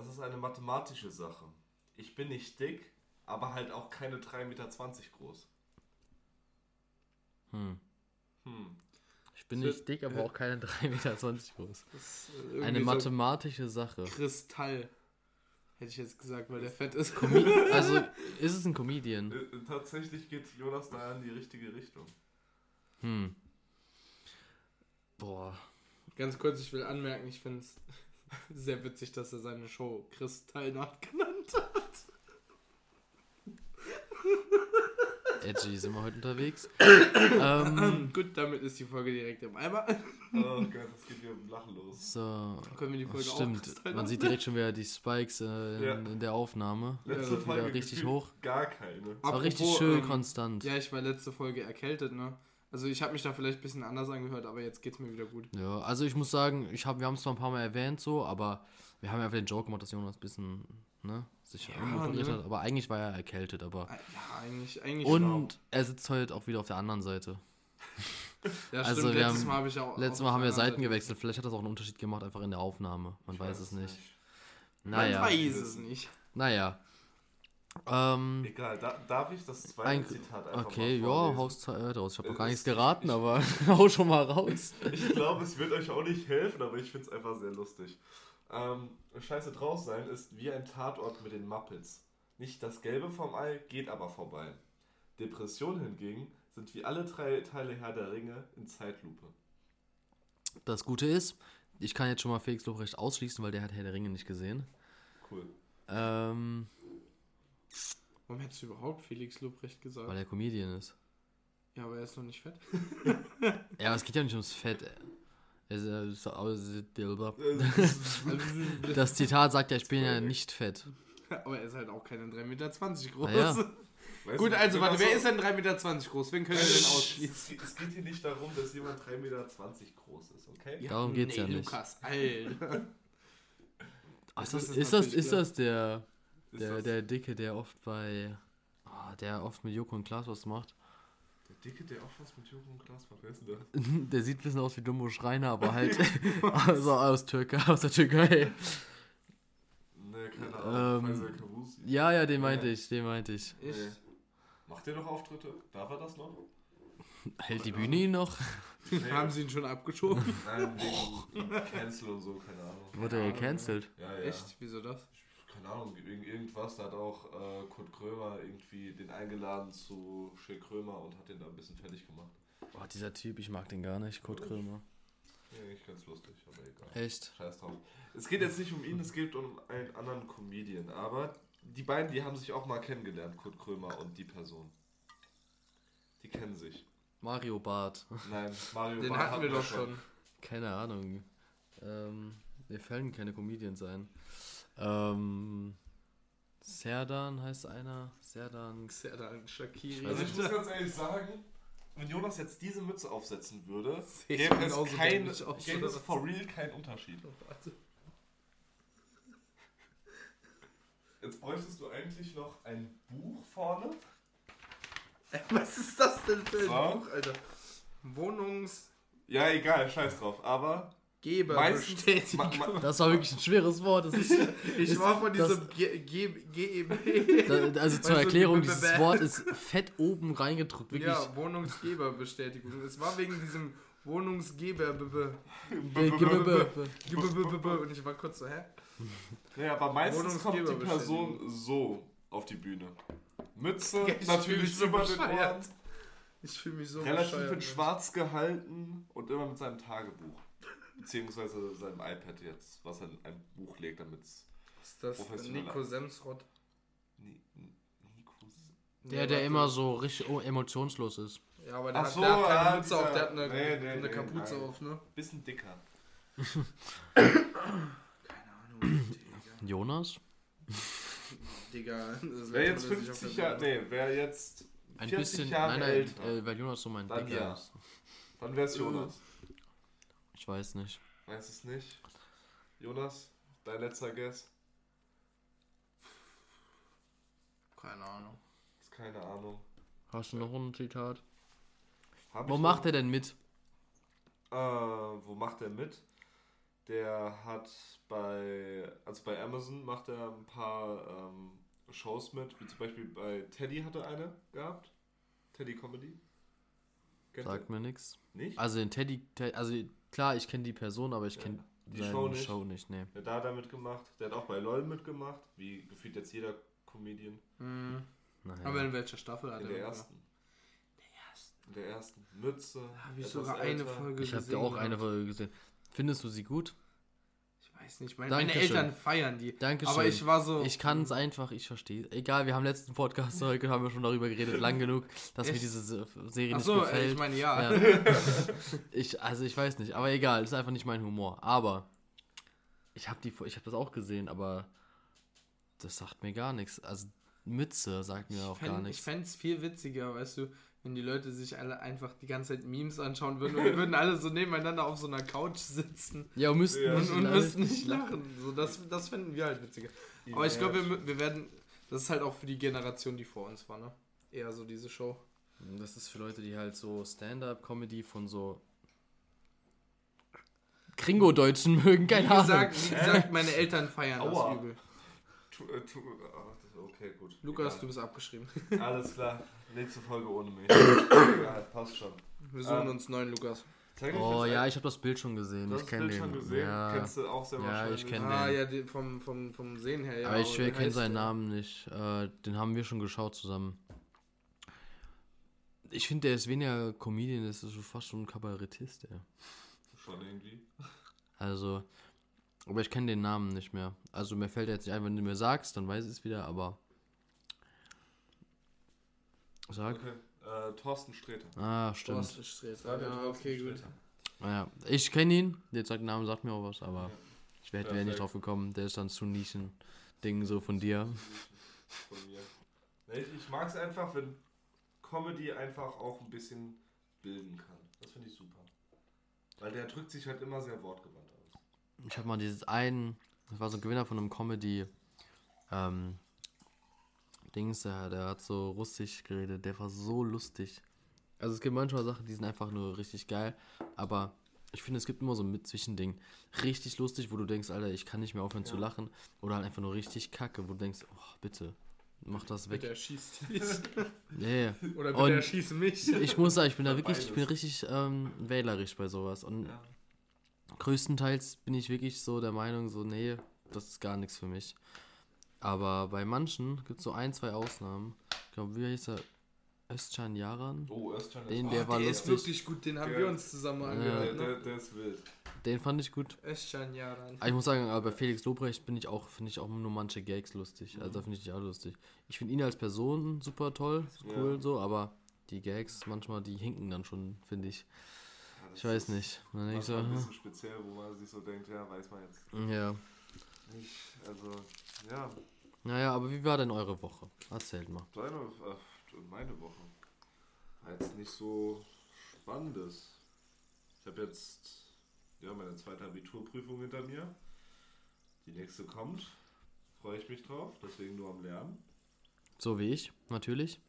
Das ist eine mathematische Sache. Ich bin nicht dick, aber halt auch keine 3,20 Meter groß. Hm. Hm. Ich bin So, nicht dick, aber auch keine 3,20 Meter groß. Äh, Eine so mathematische Sache. Kristall. Hätte ich jetzt gesagt, weil der fett ist. Also, ist es ein Comedian? Äh, äh, tatsächlich geht Jonas da in die richtige Richtung. Hm. Boah. Ganz kurz, ich will anmerken, ich finde es sehr witzig, dass er seine Show Kristall nachgenannt hat. Edgy sind wir heute unterwegs. ähm, Gut, damit ist die Folge direkt im Eimer. Oh Gott, das geht wieder mit Lachen los. so. Können wir die Folge auch Stimmt, man sieht direkt schon wieder die Spikes äh, in, Ja. in der Aufnahme. Letzte wieder Folge richtig hoch. Gar keine. War Apropos, richtig schön ähm, konstant. Ja, ich war letzte Folge erkältet, ne? Also ich habe mich da vielleicht ein bisschen anders angehört, aber jetzt geht's mir wieder gut. Ja, also ich muss sagen, ich hab, wir haben es zwar ein paar Mal erwähnt so, aber wir haben ja einfach den Joke gemacht, dass Jonas ein bisschen, ne, sich Ja, ne? hat. Aber eigentlich war er erkältet, aber. Ja, eigentlich, eigentlich Und er sitzt heute auch wieder auf der anderen Seite. Ja, also stimmt, wir letztes haben- Mal habe ich auch. Letztes Mal haben wir Seiten gewechselt. Vielleicht hat das auch einen Unterschied gemacht, einfach in der Aufnahme. Man Ich weiß es nicht. Man Naja. weiß es nicht. Naja. Ähm, Egal, da, darf ich das zweite ein, Zitat einfach okay, ja, vorlesen? haus äh, raus. Ich habe noch gar nichts geraten, ich- aber hau schon mal raus. Ich glaube, es wird euch auch nicht helfen, aber ich finde es einfach sehr lustig. Ähm, Scheiße draus sein ist wie ein Tatort mit den Muppets. Nicht das Gelbe vom Ei, geht aber vorbei. Depressionen hingegen sind wie alle drei Teile Herr der Ringe in Zeitlupe. Das Gute ist, ich kann jetzt schon mal Felix Lobrecht ausschließen, weil der hat Herr der Ringe nicht gesehen. Cool. Ähm, Warum hättest du überhaupt Felix Lobrecht gesagt? weil er Comedian ist. ja, aber er ist noch nicht fett. Ja, aber es geht ja nicht ums Fett. Es- aber Das Zitat sagt ja, ich bin ja nicht fett. aber er ist halt auch keine 3,20 Meter groß. Naja. Weißt Gut, du, also warte, wer ist denn 3,20 Meter groß? Wen können wir denn ausschließen? Es, geht hier nicht darum, dass jemand 3,20 Meter groß ist, okay? Darum geht's ja nicht. Lukas, Alter. Ach, ist, Das das, ist ist, das, ist das der, der, der Dicke, der oft bei. ah, der oft mit Joko und Klaas was macht? Der Dicke, der auch was mit Jürgen und Glas macht, wer ist denn das? Der sieht ein bisschen aus wie Dumbo Schreiner, aber halt also aus, Türkei, aus der Türkei. Ne, keine Ahnung. Ähm, Faisal Kavusi. Ja, ja, den meinte ich, den meinte ich. Ich, Nee. Macht der noch Auftritte? Darf er das noch? Hält die Bühne ihn noch? Nee. Haben sie ihn schon abgeschoben? Nein, wegen Cancel und so, keine Ahnung. Wurde er gecancelt? Ja, ja. Echt? Wieso das? Keine Ahnung, wegen irgendwas. Da hat auch äh, Kurt Krömer irgendwie den eingeladen zu Schill Krömer und hat den da ein bisschen fertig gemacht. Boah, dieser Typ, ich mag den gar nicht, Kurt Krömer. Ja, nicht ganz lustig, aber egal. Echt? Scheiß drauf. Es geht jetzt nicht um ihn, es geht um einen anderen Comedian. Aber die beiden, die haben sich auch mal kennengelernt, Kurt Krömer und die Person. Die kennen sich. Mario Barth. Nein, Mario Den Barth hatten wir doch schon. Keine Ahnung. Ähm, mir fallen keine Comedians ein. Ähm, Serdan heißt einer. Serdan. Dann Shakiri. Also ich muss ganz ehrlich sagen, wenn Jonas jetzt diese Mütze aufsetzen würde, gäbe es, genauso kein, gäbe es for real keinen Unterschied. Warte. Jetzt bräuchtest du eigentlich noch ein Buch vorne. Was ist das denn für ein So. Buch, Alter? Wohnungsgeber Ja, egal, scheiß drauf. Aber meistens... Bestätigung. Ma, ma, Das war wirklich ein schweres Wort. Das ist, ich ist- war von diesem G- G- GEB. also zur Erklärung, dieses Wort ist fett oben reingedruckt. Wirklich. Ja, Wohnungsgeberbestätigung. Es war wegen diesem Wohnungsgeber. Und ich war kurz so, hä? ja, aber meistens kommt die. Person so auf die Bühne. Mütze, Ja, natürlich über den. Ohren, Ich fühle mich so relativ in schwarz gehalten und immer mit seinem Tagebuch. Beziehungsweise seinem iPad jetzt, was er in ein Buch legt, damit es... Ist das? Nico Semsrott. Nikos... Der, der immer so richtig oh, emotionslos ist. Ja, aber der, Ach hat, so, der hat keine ja, Mütze auf, der hat eine, Nee, nee, eine nee, Kapuze nein. auf, ne? Bisschen dicker. Keine Ahnung, Jonas? Digga. Das ist Wer jetzt letzte Mal, dass ich auf 50 der Jahre... Nee, wer jetzt Ein 40 bisschen. Jahre nein, nein, älter, äh, weil Jonas so mein Dann Dicker ja. ist. dann wäre es Jonas. Ich weiß nicht. Weiß es nicht. Jonas, dein letzter Guess? Keine Ahnung. Ist keine Ahnung. Hast du noch ein Zitat? Hab Wo macht noch? er denn mit? Äh, wo macht er mit? Der hat bei, also bei Amazon macht er ein paar ähm, Shows mit, wie zum Beispiel bei Teddy hat er eine gehabt. Teddy Comedy. Kennt ihr? Sagt mir nichts. Nicht? Also den Teddy, Te- also klar, ich kenne die Person, aber ich Ja. kenne Die seine Show Show nicht? nicht. nee. Ja, da hat er mitgemacht. Der hat auch bei LOL mitgemacht, wie gefühlt jetzt jeder Comedian. Mhm. Naja. Aber in welcher Staffel hat In er der mitgemacht? ersten. In der ersten. Mütze. Habe ich sogar eine älter. Folge ich habe gesehen. dir auch eine. Folge gesehen. Findest du sie gut? Ich weiß nicht, meine, meine. Eltern feiern die. Dankeschön. Aber ich war so. Ich kann es einfach, ich verstehe. Egal, wir haben letzten Podcast heute, haben wir schon darüber geredet, lang genug, dass mir Echt? diese Se- Serie nicht Achso, gefällt. ich meine, ja. Ja. ich, also ich weiß nicht, aber egal, ist einfach nicht mein Humor. Aber ich habe die, ich habe das auch gesehen, aber das sagt mir gar nichts. Also Mütze sagt mir auch fänd, gar Ich nichts. fände es viel witziger, weißt du, wenn die Leute sich alle einfach die ganze Zeit Memes anschauen würden und wir würden alle so nebeneinander auf so einer Couch sitzen Ja, und müssten Ja. und, und müssten nicht lachen. So, das, das fänden wir halt witziger. Die Aber ich glaube, wir, wir werden. Das ist halt auch für die Generation, die vor uns war, ne? Eher so diese Show. Das ist für Leute, die halt so Stand-up-Comedy von so Kringo-Deutschen mögen, Wie keine Ahnung. gesagt, wie gesagt, meine Eltern feiern Aua. das übel. Äh, ah, okay, gut. Lukas, du Egal. bist abgeschrieben. Alles klar. Nächste Folge ohne mich. Egal, passt schon. Wir suchen Ähm, uns neuen Lukas. Ich Oh ja, ein- ich habe das Bild schon gesehen. Du ich kenne den. schon gesehen? Ja. Kennst du auch sehr Ja, wahrscheinlich. ich kenn Ah, den. ja, die, vom, vom, vom Sehen her, ja. aber ich wie kenne seinen der? Namen nicht. Äh, den haben wir schon geschaut zusammen. Ich finde, der ist weniger Comedian, das ist so fast schon ein Kabarettist, ja. Schon irgendwie. Also, aber ich kenne den Namen nicht mehr. Also mir fällt jetzt nicht ein, wenn du mir sagst, dann weiß ich es wieder, aber. Sag. Okay. Äh, Thorsten Sträter. Ah, stimmt. Thorsten Sträter. Ja, okay, gut. Naja, ich kenne ihn. Jetzt sagt der Name, sagt mir auch was, aber Ja. ich wäre wär nicht drauf gekommen. Der ist dann zu Nischen. Ding so von dir. Von mir. Ich, ich mag es einfach, wenn Comedy einfach auch ein bisschen bilden kann. Das finde ich super. Weil der drückt sich halt immer sehr wortgewandt. Ich habe mal dieses einen, das war so ein Gewinner von einem Comedy, ähm, Dings, der, der hat so russisch geredet, der war so lustig. Also es gibt manchmal Sachen, die sind einfach nur richtig geil, aber ich finde, es gibt immer so ein Mit-Zwischending. Richtig lustig, wo du denkst, Alter, ich kann nicht mehr aufhören zu Ja. lachen. Oder halt einfach nur richtig kacke, wo du denkst, oh, bitte, mach das Bitte weg. erschießt dich. Nee. Oder bitte Und- erschieß mich. Ich muss sagen, ich bin da wirklich, ich bin richtig ähm, wählerisch bei sowas. Und Ja. Größtenteils bin ich wirklich so der Meinung, so, nee, das ist gar nichts für mich. Aber bei manchen gibt es so ein, zwei Ausnahmen. Ich glaube, wie heißt er? Özcan Yaran? Oh, Özcan Den, der war der ist wirklich gut, den haben Der- wir uns zusammen Ja. angehört. der, Ne? der, der ist wild. Den fand ich gut. Özcan Yaran. Aber ich muss sagen, aber bei Felix Lobrecht bin ich auch, finde ich auch nur manche Gags lustig. Also da finde ich die auch lustig. Ich finde ihn als Person super toll, cool Ja. so, aber die Gags manchmal, die hinken dann schon, finde ich. Ich weiß nicht. Und dann ich so, ein hm, bisschen speziell, wo man sich so denkt, ja, weiß man jetzt ja. nicht. Also, ja, Naja, aber wie war denn eure Woche? Erzählt mal. deine, äh, meine Woche. War jetzt nicht so spannendes. Ich habe jetzt ja, meine zweite Abiturprüfung hinter mir. Die nächste kommt. Freue ich mich drauf, deswegen nur am Lernen. So wie ich, natürlich.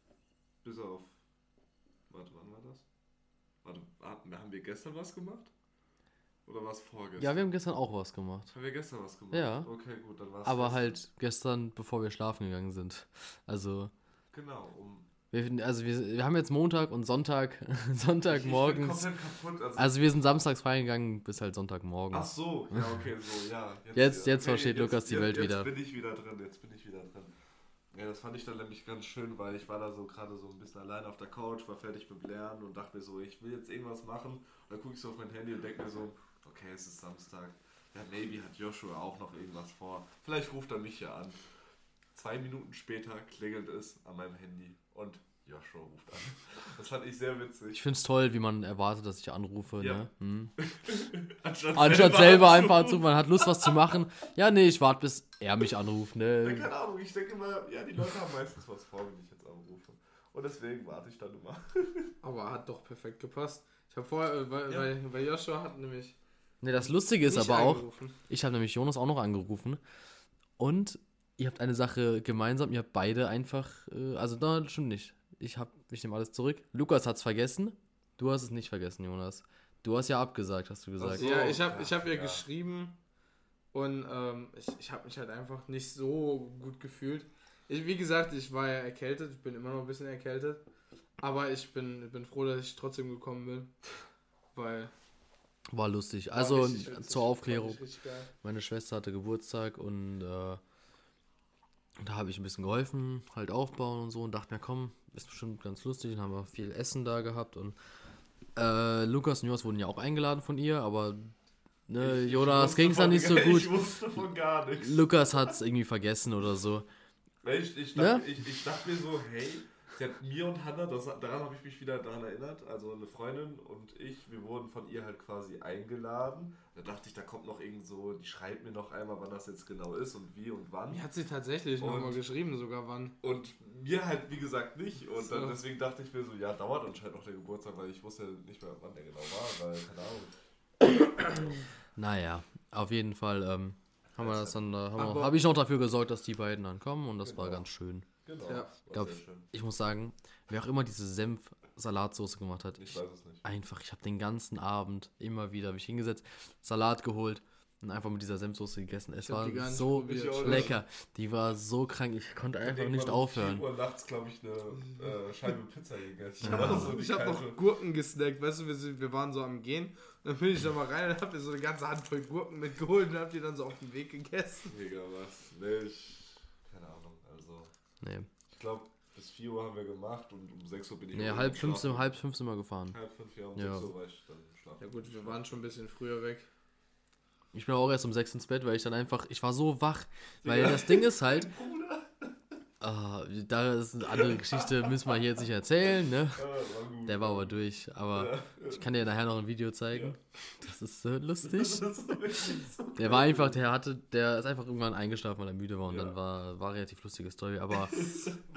Bis auf. Warte, wann war das? Warte, haben wir gestern was gemacht? Oder war es vorgestern? Ja, wir haben gestern auch was gemacht. Haben wir gestern was gemacht? Ja. Okay, gut, dann war es. Aber halt gestern, bevor wir schlafen gegangen sind. Also, Genau, um. wir, also wir, wir haben jetzt Montag und Sonntag, Sonntagmorgens. kaputt. Also, Also wir sind samstags feiern gegangen bis halt Sonntagmorgen. Ach so, ja, okay, so, ja. Jetzt- jetzt versteht Lukas die Welt jetzt wieder. Jetzt bin ich wieder drin, jetzt bin ich wieder drin. Ja, das fand ich dann nämlich ganz schön, weil ich war da so gerade so ein bisschen allein auf der Couch, war fertig mit Lernen und dachte mir so, ich will jetzt irgendwas machen. Und dann gucke ich so auf mein Handy und denke mir so, okay, es ist Samstag. Ja, maybe hat Joshua auch noch irgendwas vor. Vielleicht ruft er mich ja an. Zwei Minuten später klingelt es an meinem Handy und Joshua ruft an. Das fand ich sehr witzig. Ich finde es toll, wie man erwartet, dass ich anrufe. Ja. Ne? Hm. Anstatt, Anstatt selber einfach anzurufen, man hat Lust, was zu machen. Ja, nee, ich warte, bis er mich anruft. Ja, Ne? keine Ahnung, ich denke immer, ja, die Leute haben meistens was vor, wenn ich jetzt anrufe. Und deswegen warte ich dann immer. Aber hat doch perfekt gepasst. Ich habe vorher, äh, weil, Ja. weil, weil Joshua hat nämlich. Ne, das Lustige ist aber auch, ich habe nämlich Jonas auch noch angerufen. Und ihr habt eine Sache gemeinsam, ihr habt beide einfach, äh, also da stimmt nicht. Ich hab, ich nehme alles zurück. Lukas hat's vergessen. Du hast es nicht vergessen, Jonas. Du hast ja abgesagt, hast du gesagt. so. ja, ich habe ja, ich hab ihr ja. geschrieben und ähm, ich, ich habe mich halt einfach nicht so gut gefühlt. Ich, wie gesagt, ich war ja erkältet, ich bin immer noch ein bisschen erkältet. Aber ich bin, bin froh, dass ich trotzdem gekommen bin. Weil. War lustig. war Also zur Aufklärung. Meine Schwester hatte Geburtstag und äh, da habe ich ein bisschen geholfen, halt aufbauen und so und dachte mir, komm, ist bestimmt ganz lustig. Dann haben wir viel Essen da gehabt und äh, Lukas und Jonas wurden ja auch eingeladen von ihr, aber ne, Ich- Jonas ging es dann nicht so gut. Ich wusste von gar nichts. Lukas hat es irgendwie vergessen oder so. Ich, ich, Ne? dachte, ich, ich dachte mir so, hey, sie hat mir und Hannah, das, daran habe ich mich wieder daran erinnert, also eine Freundin und ich, wir wurden von ihr halt quasi eingeladen. Da dachte ich, da kommt noch irgend so, die schreibt mir noch einmal, wann das jetzt genau ist und wie und wann. Mir hat sie tatsächlich nochmal geschrieben, sogar wann. Und mir halt, wie gesagt, nicht. Und So. dann, deswegen dachte ich mir so, ja, dauert anscheinend noch der Geburtstag, weil ich wusste nicht mehr, wann der genau war, weil, keine Ahnung. Naja, auf jeden Fall ähm, haben wir das dann, äh, habe ich noch dafür gesorgt, dass die beiden dann kommen und das war Genau. ganz schön. Genau. Ja. Glaub. Ich muss sagen, wer auch immer diese Senf-Salatsoße gemacht hat, Ich weiß es nicht. einfach, ich habe den ganzen Abend immer wieder mich hingesetzt, Salat geholt und einfach mit dieser Senfsoße gegessen. Es Ich war nicht so probiert. Ich nicht. lecker. Die war so krank, ich konnte einfach nicht aufhören. 4 Uhr nachts, glaube ich, eine äh, Scheibe Pizza gegessen. Ja. Also ich habe noch Gurken gesnackt, weißt du, wir, sind, wir waren so am Gehen. Dann bin ich da mal rein und hab mir so eine ganze Handvoll Gurken mitgeholt und hab die dann so auf dem Weg gegessen. Mega was. Nee, ich. Keine Ahnung. Also, Nee, ich glaube, bis 4 Uhr haben wir gemacht und um 6 Uhr bin ich. nee halb schon fünf, sind, schlafen. halb fünf sind wir gefahren. Halb fünf, ja, um Ja. 6 Uhr war ich dann schlafen. Ja gut, wir waren schon ein bisschen früher weg. Ich bin auch erst um sechs ins Bett, weil ich dann einfach, ich war so wach. Weil Ja. das Ding ist halt, Bruder. Ah, da ist eine andere Geschichte, müssen wir hier jetzt nicht erzählen, ne? Ja, war. Der war aber durch, aber Ja. ich kann dir nachher noch ein Video zeigen. Das ist so lustig. Das ist so Der war einfach, der hatte, der ist einfach irgendwann eingeschlafen, weil er müde war und Ja. dann war, war relativ lustige Story. Aber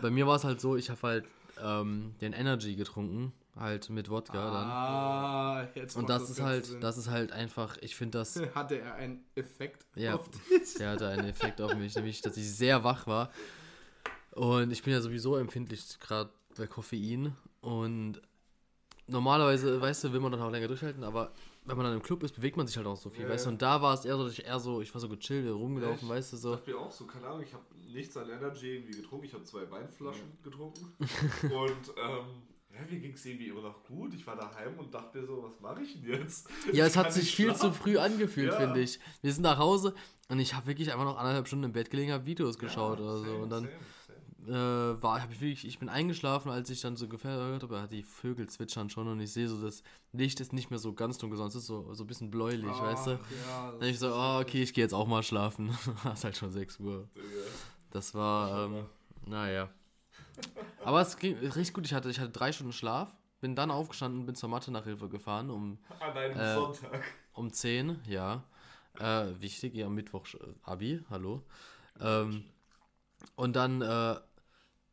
bei mir war es halt so, ich habe halt ähm, den Energy getrunken, halt mit Wodka Ah, jetzt dann. Und macht das ist halt, Sinn. das ist halt einfach, ich finde das, Hatte er einen Effekt Ja. auf dich? der hatte einen Effekt auf mich, nämlich, dass ich sehr wach war. Und ich bin ja sowieso empfindlich gerade bei Koffein und normalerweise, weißt du, will man dann auch länger durchhalten, aber wenn man dann im Club ist, bewegt man sich halt auch so viel, Ja, weißt du, ja. und da war es eher so, dass ich eher so, ich war so gechillt, rumgelaufen, Echt? weißt du, Ich so. dachte mir auch so, keine Ahnung, ich habe nichts an Energy irgendwie getrunken. Ich habe zwei Weinflaschen getrunken. und ähm, ja, mir ging es irgendwie immer noch gut. Ich war daheim und dachte mir so, was mache ich denn jetzt? Ja, Ich es hat sich viel zu schlafen. früh angefühlt, Ja. finde ich. Wir sind nach Hause und ich habe wirklich einfach noch anderthalb Stunden im Bett gelegen, habe Videos geschaut Ja, oder so. same, Und dann same. Äh, war, habe ich wirklich, ich bin eingeschlafen, als ich dann so gehört habe, die Vögel zwitschern schon und ich sehe so, das Licht ist nicht mehr so ganz dunkel, sondern es ist so, so ein bisschen bläulich, weißt du? Ach, Ja, Dann ich so, oh, okay, ich gehe jetzt auch mal schlafen. es ist halt schon 6 Uhr. Das war, ähm, naja. Aber es ging richtig gut. Ich hatte, ich hatte drei Stunden Schlaf, bin dann aufgestanden, bin zur Mathe-Nachhilfe gefahren um An einem Äh, Sonntag. Um 10, ja. Äh, wichtig, ja, Mittwoch Abi, hallo. Ähm, und dann, äh,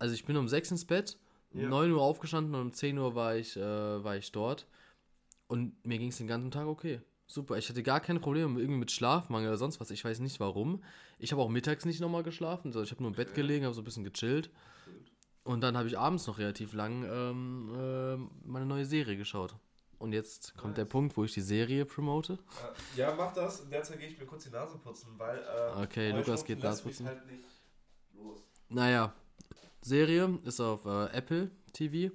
also ich bin um 6 ins Bett, um Ja. 9 Uhr aufgestanden und um 10 Uhr war ich, äh, war ich dort. Und mir ging es den ganzen Tag okay. Super, ich hatte gar keine Probleme irgendwie mit Schlafmangel oder sonst was. Ich weiß nicht warum. Ich habe auch mittags nicht nochmal geschlafen. Also ich habe nur im Bett Okay. gelegen, habe so ein bisschen gechillt. Und dann habe ich abends noch relativ lang ähm, ähm, meine neue Serie geschaut. Und jetzt kommt der Nice. Punkt, wo ich die Serie promote. Äh, Ja, mach das. In der Zeit gehe ich mir kurz die Nase putzen, weil. Äh, Okay, Lukas geht Nase putzen. Halt nicht los. Naja, Serie ist auf äh, Apple TV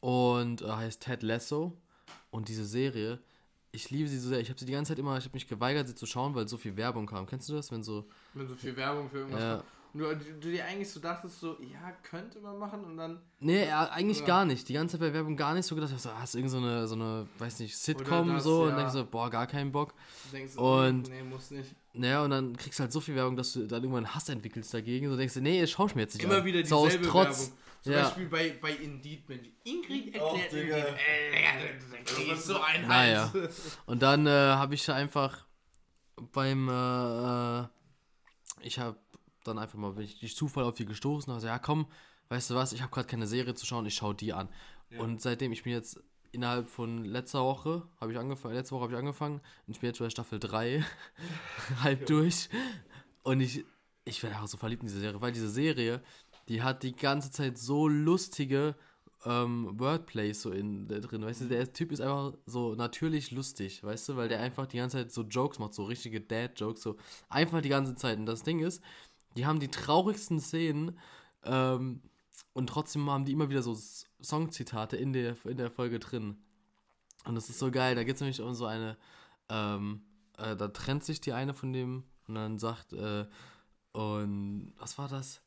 und äh, heißt Ted Lasso. Und diese Serie, ich liebe sie so sehr. Ich habe sie die ganze Zeit immer, ich habe mich geweigert, sie zu schauen, weil so viel Werbung kam. Kennst du das, wenn so. Wenn so viel Werbung für irgendwas Ja. Und du, du, dir eigentlich so dachtest, so, ja, könnte man machen und dann. Nee, ja, eigentlich Ja. gar nicht. Die ganze Zeit bei Werbung gar nicht so gedacht. Ich so, ah, ist irgend so eine, so eine, weiß nicht, Sitcom das, so. Und ja. denkst so, boah, gar keinen Bock. denkst du, Und- nee, muss nicht. Naja, und dann kriegst du halt so viel Werbung, dass du dann irgendwann Hass entwickelst dagegen. So denkst du, nee, schau ich mir jetzt nicht Immer an. wieder so aus dieselbe Trotz. Werbung. Zum Ja. Beispiel bei, bei Indeed, Mensch. Ingrid erklärt Digga. Indeed. Äh, ich so ein Naja. Hals. Und dann äh, habe ich einfach beim, äh, äh, ich habe dann einfach mal, bin ich durch Zufall auf die gestoßen, also ja komm, weißt du was, ich habe gerade keine Serie zu schauen, ich schaue die an. Ja. Und seitdem, ich bin jetzt innerhalb von letzter Woche, habe ich angefangen, letzte Woche habe ich angefangen und ich bin jetzt bei Staffel 3, halb durch. Und ich, ich werde auch so verliebt in diese Serie, weil diese Serie, die hat die ganze Zeit so lustige ähm, Wordplays so in drin, weißt du, der Typ ist einfach so natürlich lustig, weißt du, weil der einfach die ganze Zeit so Jokes macht, so richtige Dad-Jokes, so einfach die ganze Zeit. Und das Ding ist, die haben die traurigsten Szenen ähm, und trotzdem haben die immer wieder so Songzitate in der, in der Folge drin. Und das ist so geil, da geht es nämlich um so eine, ähm, äh, da trennt sich die eine von dem und dann sagt, äh, und was war das?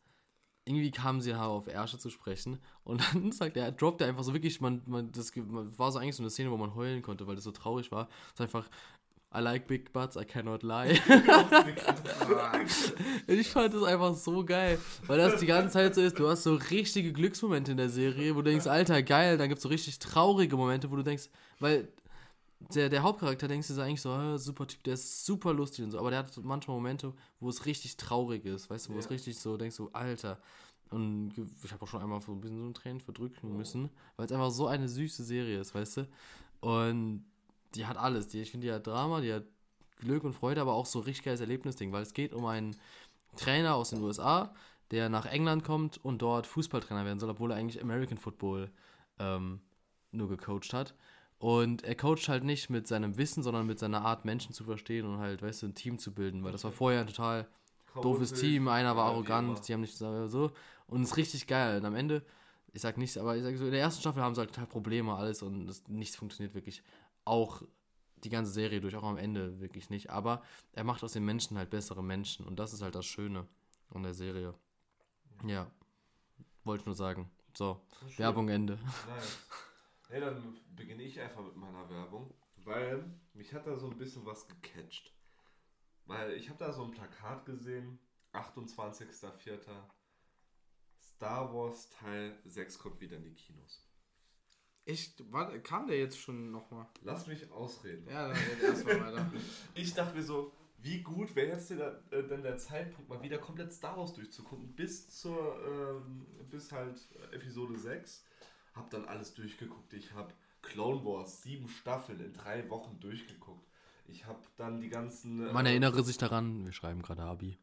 Irgendwie kamen sie auf Ärsche zu sprechen und dann sagt er, droppt er einfach so wirklich, man, man, das man, war so eigentlich so eine Szene, wo man heulen konnte, weil das so traurig war. Es ist einfach, I like big butts, I cannot lie. Ich fand das einfach so geil, weil das die ganze Zeit so ist, du hast so richtige Glücksmomente in der Serie, wo du denkst, Alter, geil, dann gibt es so richtig traurige Momente, wo du denkst, weil der, der Hauptcharakter denkst du so eigentlich so, äh, super Typ, der ist super lustig und so, aber der hat manchmal Momente, wo es richtig traurig ist, weißt du, wo es Ja. richtig so, denkst du, Alter. Und ich habe auch schon einmal so ein bisschen so ein Tränen verdrücken müssen, weil es einfach so eine süße Serie ist, weißt du. Und die hat alles. Die, ich finde, die hat Drama, die hat Glück und Freude, aber auch so richtig geiles Erlebnisding, weil es geht um einen Trainer aus den USA, der nach England kommt und dort Fußballtrainer werden soll, obwohl er eigentlich American Football ähm, nur gecoacht hat. Und er coacht halt nicht mit seinem Wissen, sondern mit seiner Art, Menschen zu verstehen und halt, weißt du, ein Team zu bilden, weil das war vorher ein total doofes Chaotisch, Team, einer war ja, arrogant, die haben nicht so, so. Und es ist richtig geil. Und am Ende, ich sag nichts, aber ich sag so, in der ersten Staffel haben sie halt total Probleme, alles und das, nichts funktioniert wirklich. Auch die ganze Serie durch, auch am Ende wirklich nicht. Aber er macht aus den Menschen halt bessere Menschen und das ist halt das Schöne an der Serie. Ja, wollte ich nur sagen. So. Werbung Ende. Nice. Hey, dann beginne ich einfach mit meiner Werbung, weil mich hat da so ein bisschen was gecatcht. Weil ich habe da so ein Plakat gesehen, 28.04. Star Wars Teil 6 kommt wieder in die Kinos. Echt? Warte, kam der jetzt schon nochmal? Lass mich ausreden. Ja, dann red erstmal weiter. Ich dachte mir so, wie gut wäre jetzt der, äh, denn der Zeitpunkt, mal wieder komplett Star Wars durchzugucken, bis zur, ähm, bis halt Episode 6. Hab dann alles durchgeguckt. Ich habe Clone Wars, sieben Staffeln in drei Wochen durchgeguckt. Ich habe dann die ganzen. äh, Man erinnere sich daran, wir schreiben gerade Abi.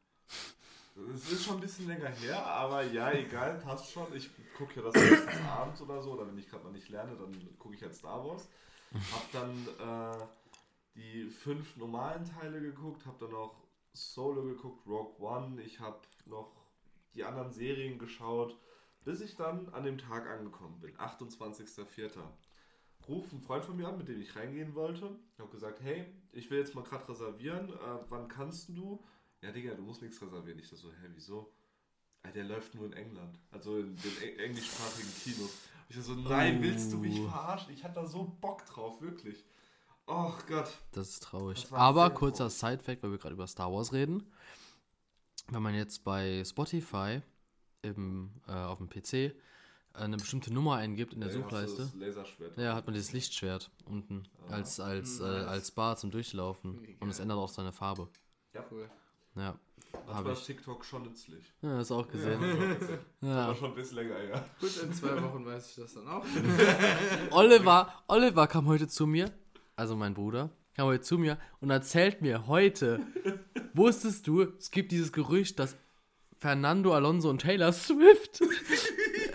Es ist schon ein bisschen länger her, aber ja, egal, passt schon. Ich gucke ja das meistens abends oder so, oder wenn ich gerade mal nicht lerne, dann gucke ich halt Star Wars. Hab dann äh, die fünf normalen Teile geguckt, hab dann noch Solo geguckt, Rogue One, ich habe noch die anderen Serien geschaut, bis ich dann an dem Tag angekommen bin, 28.04. Ruf einen Freund von mir an, mit dem ich reingehen wollte. Ich habe gesagt, hey, ich will jetzt mal gerade reservieren, äh, wann kannst du? Ja, Digga, du musst nichts reservieren. Ich so, hä, wieso? Ah, der läuft nur in England. Also in den eng- englischsprachigen Kinos. Ich so, nein, willst du mich Oh. verarschen? Ich hatte da so Bock drauf, wirklich. Och Gott. Das ist traurig. Das Aber kurzer. Side-Fact, weil wir gerade über Star Wars reden. Wenn man jetzt bei Spotify im, äh, auf dem PC eine bestimmte Nummer eingibt in der du Suchleiste, Das Laserschwert. ja, hat man dieses Lichtschwert unten Ah. als, als, äh, Nice. als Bar zum Durchlaufen. Und es ändert auch seine Farbe. Cool. Ja, Das habe war ich. TikTok schon nützlich. Ja, das auch gesehen. Das Ja. war schon ein bisschen länger, ja. Gut, in zwei Wochen weiß ich das dann auch. Oliver, Oliver kam heute zu mir, also mein Bruder, kam heute zu mir und erzählt mir heute, wusstest du, es gibt dieses Gerücht, dass Fernando Alonso und Taylor Swift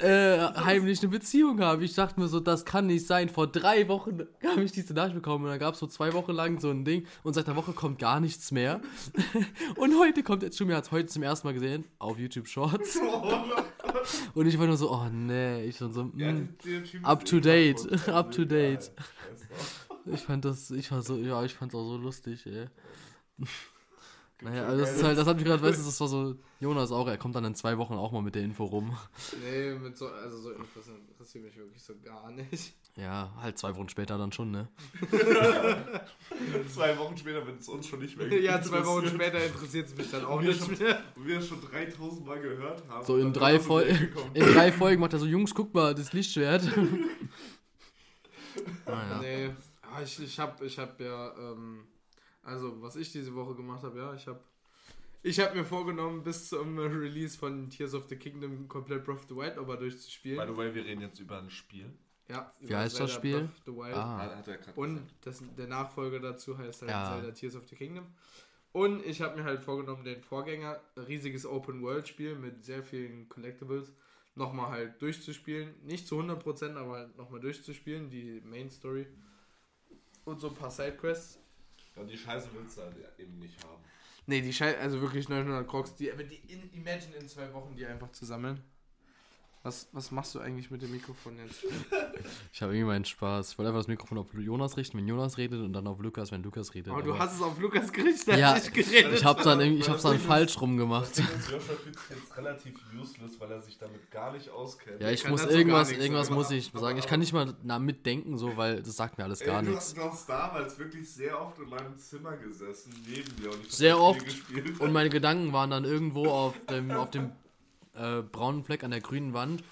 äh, heimlich eine Beziehung haben. Ich dachte mir so, das kann nicht sein. Vor drei Wochen habe ich diese Nachricht bekommen und dann gab es so zwei Wochen lang so ein Ding und seit der Woche kommt gar nichts mehr. und heute kommt jetzt schon, mir hat es heute zum ersten Mal gesehen, auf YouTube Shorts. Und ich war nur so, oh nee, ich schon so, Ja, mm. Typ Up to date. Up to date. Ich fand das, ich war so, ja, ich fand's auch so lustig, ey. Naja, also das ist halt, das hat mich gerade, weißt du, das war so, Jonas auch, er kommt dann in zwei Wochen auch mal mit der Info rum. Nee, mit so, also so Infos interessiert mich wirklich so gar nicht. Ja, halt zwei Wochen später dann schon, ne? Zwei Wochen später wird es uns schon nicht mehr Ja, zwei Wochen später interessiert es mich dann auch nicht schon, mehr. und wir schon 3000 Mal gehört haben. So in drei, Fol in drei Folgen macht er so, Jungs, guck mal, das Lichtschwert. naja. Nee, aber ich, ich hab, ich hab ja, ähm, also was ich diese Woche gemacht habe, ja, ich hab, ich hab mir vorgenommen, bis zum Release von Tears of the Kingdom komplett Breath of the Wild nochmal By durchzuspielen. the way, wir reden jetzt über ein Spiel. Ja, Wie über heißt das Zelda Spiel? Breath of the Wild. Ah. Und das, der Nachfolger dazu heißt halt Ja. Zelda Tears of the Kingdom. Und ich habe mir halt vorgenommen, den Vorgänger, ein riesiges Open-World-Spiel mit sehr vielen Collectibles, nochmal halt durchzuspielen. Nicht zu 100%, aber halt nochmal durchzuspielen, die Main Story. Und so ein paar Sidequests. Ja, die Scheiße willst du halt eben nicht haben. Nee, die Scheiße, also wirklich 900 Crocs, die, aber die in, imagine in zwei Wochen die einfach zu sammeln. Was, was machst du eigentlich mit dem Mikrofon jetzt? Ich habe irgendwie meinen Spaß. Ich wollte einfach das Mikrofon auf Jonas richten, wenn Jonas redet und dann auf Lukas, wenn Lukas redet. Aber du aber- hast es auf Lukas gerichtet, Ja, ich geredet ich hab's dann, irgendwie- ich hab's das dann falsch ist- rum Das gemacht. Ding ist, Joshua fühlt sich jetzt relativ useless, weil er sich damit gar nicht auskennt. Ja, ich kann muss irgendwas, irgendwas sagen. muss ich sagen. Ich kann nicht mal na, mitdenken, so, weil das sagt mir alles gar Ey, du, nichts. Du hast damals wirklich sehr oft in meinem Zimmer gesessen, neben mir. Und ich Sehr oft. Und meine Gedanken waren dann irgendwo auf dem, auf dem äh, braunen Fleck an der grünen Wand,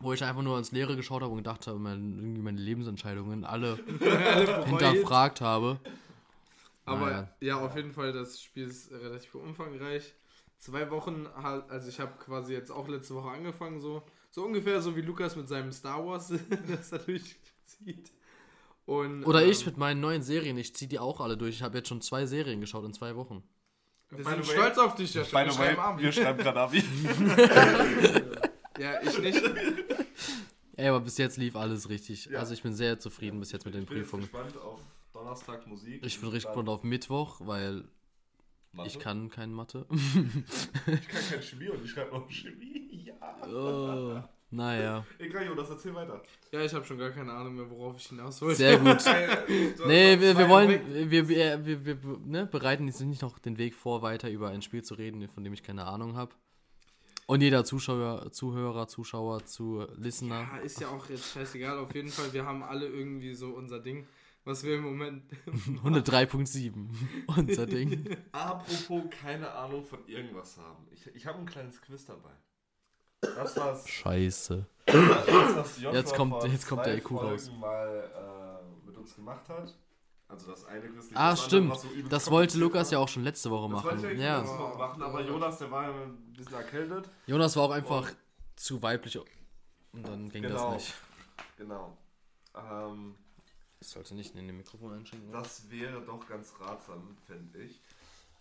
wo ich einfach nur ans Leere geschaut habe und gedacht habe, mein, irgendwie meine Lebensentscheidungen alle hinterfragt habe. Aber Naja. ja, auf jeden Fall, das Spiel ist relativ umfangreich. Zwei Wochen, halt- also ich habe quasi jetzt auch letzte Woche angefangen, so, so ungefähr so wie Lukas mit seinem Star Wars, das er durchzieht. Und, Oder ähm, ich mit meinen neuen Serien, ich ziehe die auch alle durch. Ich habe jetzt schon zwei Serien geschaut in zwei Wochen. Wir By sind way- stolz auf dich, ja. By the way, wir schreiben gerade Abi. Ja, ich nicht. Ey, aber bis jetzt lief alles richtig. Ja. Also ich bin sehr zufrieden bis jetzt mit den Ich bin jetzt Prüfungen. gespannt auf Donnerstag Musik. Ich bin richtig gespannt auf Mittwoch, weil Mathe. ich kann kein Mathe. Ich kann kein Chemie und ich schreibe noch Chemie. Ja. oh, naja, Egal, Jonas, erzähl weiter. Ja, ich habe schon gar keine Ahnung mehr, worauf ich hinaus wollte. sehr gut. Nee, wir, wir wollen, wir, wir, wir, wir ne, bereiten jetzt nicht noch den Weg vor, weiter über ein Spiel zu reden, von dem ich keine Ahnung habe. Und jeder Zuschauer, Zuhörer, Zuschauer, zu Listener. Ja, ist ja auch jetzt scheißegal. Auf jeden Fall, wir haben alle irgendwie so unser Ding, was wir im Moment. 103.7, unser Ding. Apropos keine Ahnung von irgendwas haben. Ich, ich habe ein kleines Quiz dabei. Das war's. Scheiße. Das, was Joshua Jetzt kommt- jetzt kommt der IQ raus. Folgen mal äh, mit uns gemacht hat. Also das eine Quiz. Ah, das stimmt. so Das wollte Lukas war. ja auch schon letzte Woche Das machen. wollte Ja. Woche machen, aber Jonas, der war ja ein bisschen erkältet. Jonas war auch einfach zu weiblich und dann ging Genau. das nicht. Genau. Ähm, Ich sollte nicht in den Mikrofon einschenken. Das wäre doch ganz ratsam, finde ich.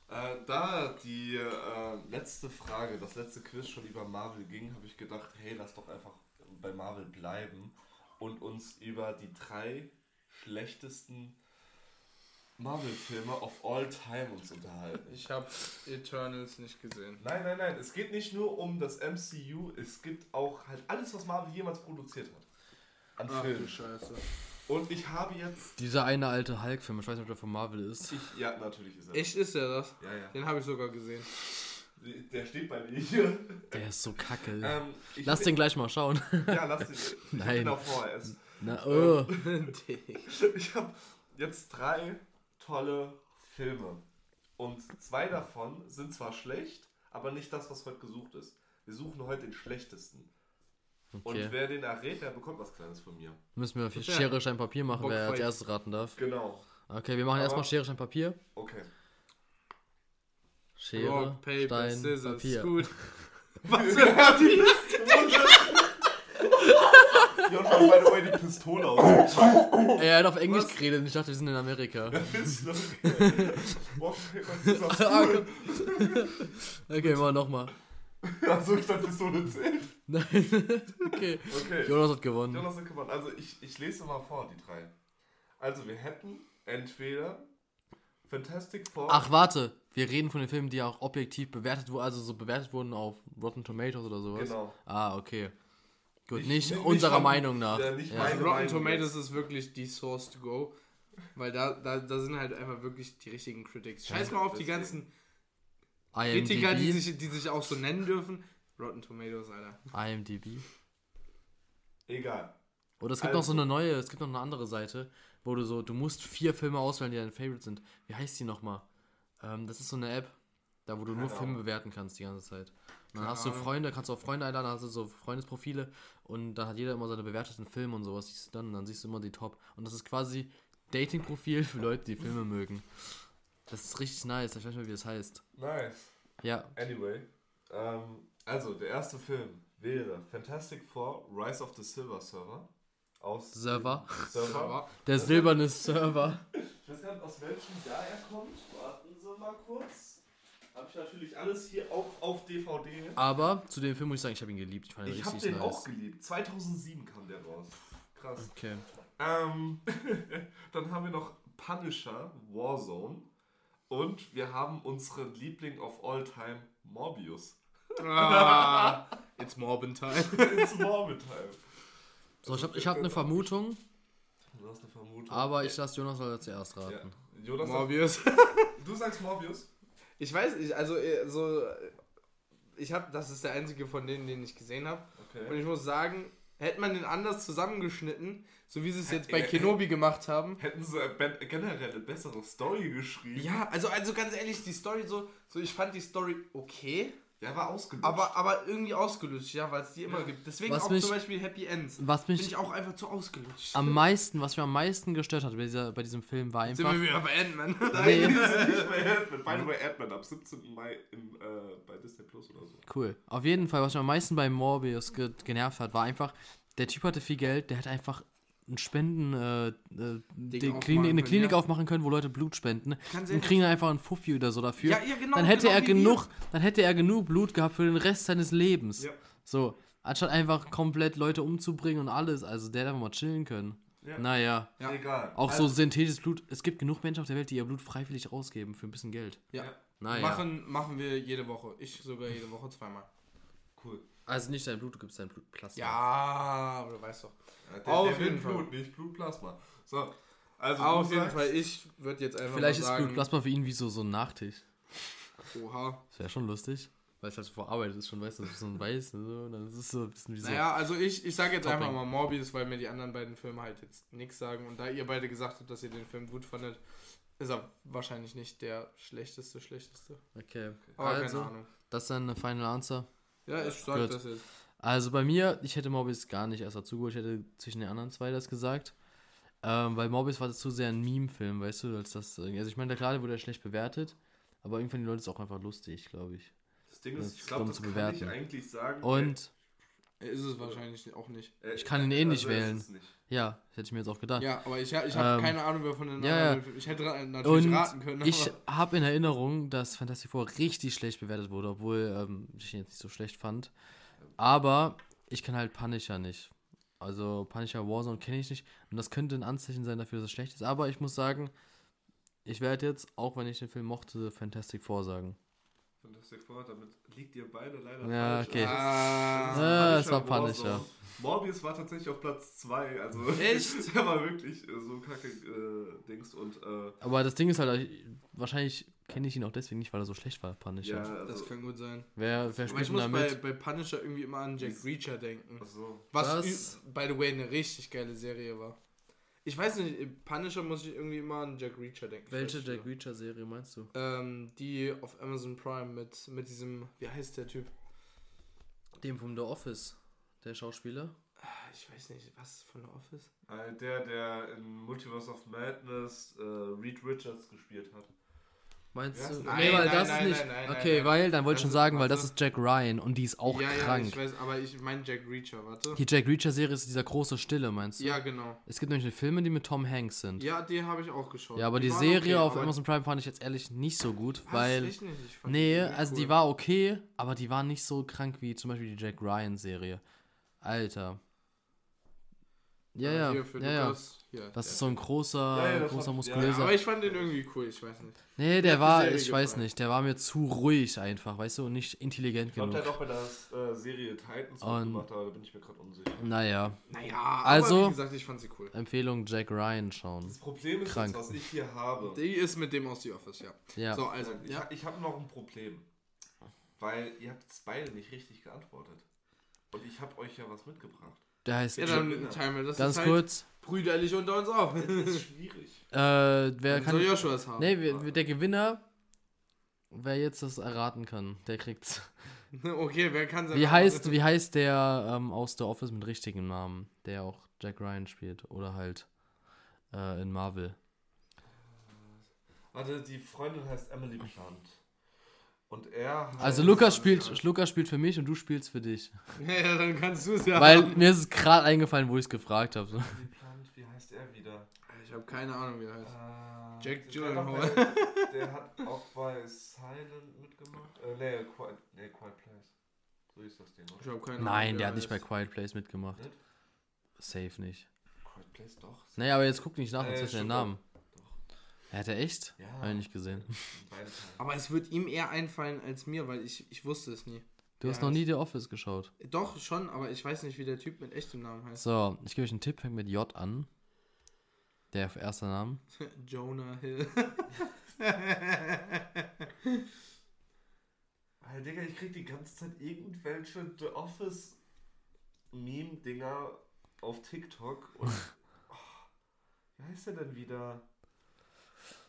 Äh, da die äh, letzte Frage, das letzte Quiz schon über Marvel ging, habe ich gedacht, hey, lass doch einfach bei Marvel bleiben und uns über die drei schlechtesten Marvel-Filme of all time uns unterhalten. Ich habe Eternals nicht gesehen. Nein, nein, nein, es geht nicht nur um das MCU, es gibt auch halt alles, was Marvel jemals produziert hat. An Ach du Filmen. Scheiße. Und ich habe jetzt. Dieser eine alte Hulk-Film, ich weiß nicht, ob der von Marvel ist. Ich, ja, natürlich ist er. Echt ist der das? Ja, ja. Den habe ich sogar gesehen. Der steht bei mir hier. Der ist so kacke. Ähm, ich Lass bin- den gleich mal schauen. Ja, lass den. Ich Nein. bin auf VHS. Na, oh. Ich habe jetzt drei tolle Filme. Und zwei davon sind zwar schlecht, aber nicht das, was heute gesucht ist. Wir suchen heute den schlechtesten. Und Okay. wer den errät, der bekommt was Kleines von mir. Müssen wir viel Ja. Schere, Stein, Papier machen, Bock wer als erstes raten darf. Genau. Okay, wir machen Aber- erstmal Schere, Stein, Papier. Okay. Schere, Rock, Paper, Stein, Scissors. Papier. Gut. Was für ein Joshua, by the way, die Pistole aus. Ey, er hat auf Englisch Was? geredet und ich dachte, wir sind in Amerika. Rock, Paper, Scissors, Ah. Okay, mal nochmal. Achso, ich dachte Pistole 10. Nein. okay. Okay. Jonas hat gewonnen. Jonas hat gewonnen. Also ich, ich lese mal vor, die drei. Also wir hätten entweder Fantastic Four. Ach, warte. Wir reden von den Filmen, die auch objektiv bewertet wurden, also so bewertet wurden auf Rotten Tomatoes oder sowas. Genau. Ah, okay. Gut, Nicht- nicht, nicht- unserer von- Meinung nach. ja, nicht Ja. meine- Rotten Meinung Tomatoes jetzt. ist wirklich die Source to go. Weil da, da, da sind halt einfach wirklich die richtigen Critics. Scheiß mal auf die deswegen. Ganzen Kritiker, die IMDb. sich, die sich auch so nennen dürfen. Rotten Tomatoes, Alter. IMDb. Egal. Oder es gibt noch so Also. eine neue, es gibt noch eine andere Seite, wo du so, du musst vier Filme auswählen, die dein Favorite sind. Wie heißt die nochmal? Ähm, das ist so eine App, da wo du nur Filme Ahnung. bewerten kannst die ganze Zeit. Und dann Keine hast du. Freunde, kannst du auch Freunde einladen, hast du so Freundesprofile und da hat jeder immer seine bewerteten Filme und sowas siehst du dann und dann siehst du immer die Top. Und das ist quasi Dating-Profil für Leute, die Filme mögen. Das ist richtig nice, ich weiß nicht mehr, wie das heißt. Nice. Ja, Anyway. Ähm, also der erste Film wäre Fantastic Four Rise of the Silver Server. Aus Server. Server. Der silberne Server. Ich weiß gar nicht, aus welchem Jahr er kommt. Warten Sie mal kurz. Habe ich natürlich alles hier auch auf DVD. Aber zu dem Film muss ich sagen, ich habe ihn geliebt. Ich fand ihn Ich habe den nice. auch geliebt. 2007 kam der raus. Krass. Okay. Ähm, dann haben wir noch Punisher, Warzone. Und wir haben unseren Liebling of all time, Morbius. Ah, it's Morbin Time. It's Morbid Time. So, ich habe ich hab eine Vermutung, Du hast eine Vermutung. aber ich lasse Jonas soll zuerst Ja. raten. Jonas, Morbius. du sagst Morbius? Ich weiß nicht, also äh, so. Ich habe, das ist der einzige von denen, den ich gesehen habe. Und Okay. ich muss sagen, hätte man den anders zusammengeschnitten, so wie sie es jetzt bei Äh, äh, Kenobi gemacht haben. Hätten sie generell eine bessere Story geschrieben. Ja, also, also ganz ehrlich, die Story so, so ich fand die Story okay, Der war ausgelutscht. aber, aber irgendwie ausgelutscht, ja, weil es die immer gibt. Deswegen Was auch mich- zum Beispiel Happy Ends. Was Bin mich ich auch einfach zu ausgelutscht. am meisten, was mich am meisten gestört hat bei, dieser, bei diesem Film, war Jetzt sind einfach. wir wieder bei Ant-Man. Nein, sind nicht bei Ant-Man. Beide bei Ant-Man ab 17. Mai im, äh, bei Disney Plus oder so. Cool. Auf jeden Fall, was mich am meisten bei Morbius ge genervt hat, war einfach, der Typ hatte viel Geld, der hätte einfach einen Spenden, äh, äh, aufmachen Klinik, eine Klinik ja. aufmachen können, wo Leute Blut spenden. Und ehrlich. kriegen einfach einen Fuffi oder so dafür. Ja, ja, genau, dann hätte genau er wie wir. genug, dann hätte er genug Blut gehabt für den Rest seines Lebens. Ja. So, anstatt einfach komplett Leute umzubringen und alles. Also der hätte einfach mal chillen können. Ja. Naja. Ja. Egal. Auch Also, so synthetisches Blut. Es gibt genug Menschen auf der Welt, die ihr Blut freiwillig rausgeben für ein bisschen Geld. Ja. Naja. Machen, machen wir jede Woche. Ich sogar jede Woche zweimal. Cool. Also nicht dein Blut, du gibst dein Blut Plasma. Ja, aber du weißt doch. Ja, der, Auf der jeden Fall. Blut, nicht Blutplasma. So. Also Auf jeden sagst- Fall, ich würde jetzt einfach Vielleicht ist mal sagen, Blutplasma für ihn wie so, so ein Nachtisch. Oha. Das wäre schon lustig. Weil es halt verarbeitet ist, schon weißt du, das ist so ein Weiß und so. Und dann ist es so ein bisschen wie so. Naja, also ich, ich sage jetzt Topping. einfach mal Morbius, weil mir die anderen beiden Filme halt jetzt nichts sagen. Und da ihr beide gesagt habt, dass ihr den Film gut fandet, ist er wahrscheinlich nicht der schlechteste, schlechteste. Okay. Aber also, keine Ahnung. das ist dann eine Final Answer. Ja, ich sag Gut. das jetzt. Also bei mir, ich hätte Morbius gar nicht erst dazu geholt, ich hätte zwischen den anderen zwei das gesagt. Ähm, weil Morbius war zu sehr ein Meme-Film, weißt du, als das. Also ich meine, da gerade wurde er schlecht bewertet, aber irgendwann die Leute ist auch einfach lustig, glaube ich. Das Ding Das ist, ist ich glaube, das zu kann bewerten. ich eigentlich sagen. Und Ist es wahrscheinlich auch nicht. Äh, Ich kann ihn eh nicht ist wählen. es nicht. ja, das hätte ich mir jetzt auch gedacht. Ja, aber ich, ich habe Ähm, keine Ahnung, wer von den ja, anderen. Ich hätte natürlich Und raten können. ich habe in Erinnerung, dass Fantastic Four richtig schlecht bewertet wurde, obwohl ähm, ich ihn jetzt nicht so schlecht fand. Aber ich kann halt Punisher nicht. Also Punisher Warzone kenne ich nicht. Und das könnte ein Anzeichen sein dafür, dass es schlecht ist. Aber ich muss sagen, ich werde jetzt, auch wenn ich den Film mochte, Fantastic Four sagen. Fantastic Four, damit liegt ihr beide leider Ja, falsch. okay. Ah, Ja, es war. Punisher. Morbius war tatsächlich auf Platz 2, also Echt? der war wirklich äh, so kacke äh, Dings und äh, Aber das Ding ist halt, ich- wahrscheinlich kenne ich ihn auch deswegen nicht, weil er so schlecht war, Punisher. ja, das also, kann gut sein. Wer, wer Aber spielt ich muss da bei, bei Punisher irgendwie immer an Jack Reacher denken. also, Was, Was? ü- by the way, eine richtig geile Serie war. Ich weiß nicht, in Punisher muss ich irgendwie immer an Jack Reacher denken. Welche Jack nicht. Reacher-Serie meinst du? Ähm, die auf Amazon Prime mit, mit diesem, wie heißt der Typ? Dem vom The Office, der Schauspieler. Ah, Ich weiß nicht, was von der Office? äh, der, der in Multiverse of Madness äh, Reed Richards gespielt hat. Meinst Ja, du? nein, nee, weil nein, das nein, ist nicht. okay, weil, dann wollte ich schon ist- sagen, weil das ist Jack Ryan und die ist auch ja, krank. ja, ich weiß, aber ich meine Jack Reacher, warte. die Jack Reacher-Serie ist dieser große Stille, meinst du? Ja, genau. Es gibt nämlich Filme, die mit Tom Hanks sind. Ja, Ja, die habe ich auch geschaut. aber die waren Serie okay, auf Amazon Prime fand ich jetzt ehrlich nicht so gut, weil. Echt nicht? Ich fand die Nee, also die cool. war okay, aber die war nicht so krank wie zum Beispiel die Jack Ryan-Serie. Alter. Ja, ja, Hier für ja, ja. Lukas, Hier, Das ist so ein großer, Ja, ja, großer, hab- ja, ja, muskulöser. Aber ich fand den irgendwie cool, ich weiß nicht. nee, der war, ich weiß gefallen. nicht, der war mir zu ruhig einfach, weißt du, und nicht intelligent Ich glaube, genug. der hat auch bei der äh, Serie Titans Und- mitgemacht, aber da bin ich mir gerade unsicher. Naja, Naja, Also- aber wie gesagt, ich fand sie cool. Empfehlung Jack Ryan schauen. Das Problem ist Krank. jetzt, was ich hier habe. Die ist mit dem aus The Office, ja. Ja. So, also, ich ja. ich habe noch ein Problem. Weil ihr habt es beide nicht richtig geantwortet. Und ich habe euch ja was mitgebracht. Der heißt, Ja, dann teilen wir das ganz halt kurz, brüderlich unter uns auf. Das ist schwierig. äh, wer Dann kann, soll Joshua es haben. nee, wer, der Gewinner, wer jetzt das erraten kann, der kriegt's. Okay, wer kann Wie heißt, wie heißt der ähm, aus The Office mit richtigem Namen, der auch Jack Ryan spielt oder halt äh, in Marvel? Warte, die Freundin heißt Emily Plant. Und er Also Lukas spielt, Lukas spielt für mich und du spielst für dich. Ja, dann kannst du es ja Weil haben. mir ist es gerade eingefallen, wo ich es gefragt habe. So. Wie heißt er wieder? Ich habe keine Ahnung, wie er heißt. Äh, Jack der hat auch Gyllenhaal. bei- Der hat auch bei Silent mitgemacht. Äh, nee, Quiet, nee, Quiet Place. So hieß das Ding, Ich oder? habe keine Ahnung. Nein, der er hat nicht bei. Quiet Place mitgemacht. Nicht? Safe nicht. Quiet Place doch. Nee, aber jetzt guck nicht nach Äh, zwischen den Namen. Er hat er echt? Ja. Hab ich nicht gesehen. Aber es wird ihm eher einfallen als mir, weil ich, ich wusste es nie. Du Ja, hast noch nie The Office geschaut. Doch, schon, aber ich weiß nicht, wie der Typ mit echtem Namen heißt. So, ich gebe euch einen Tipp, fängt mit J an. Der erste Name. Jonah Hill. Alter, Digga, ich krieg die ganze Zeit irgendwelche The Office Meme-Dinger auf TikTok und. oh, wie heißt der denn wieder?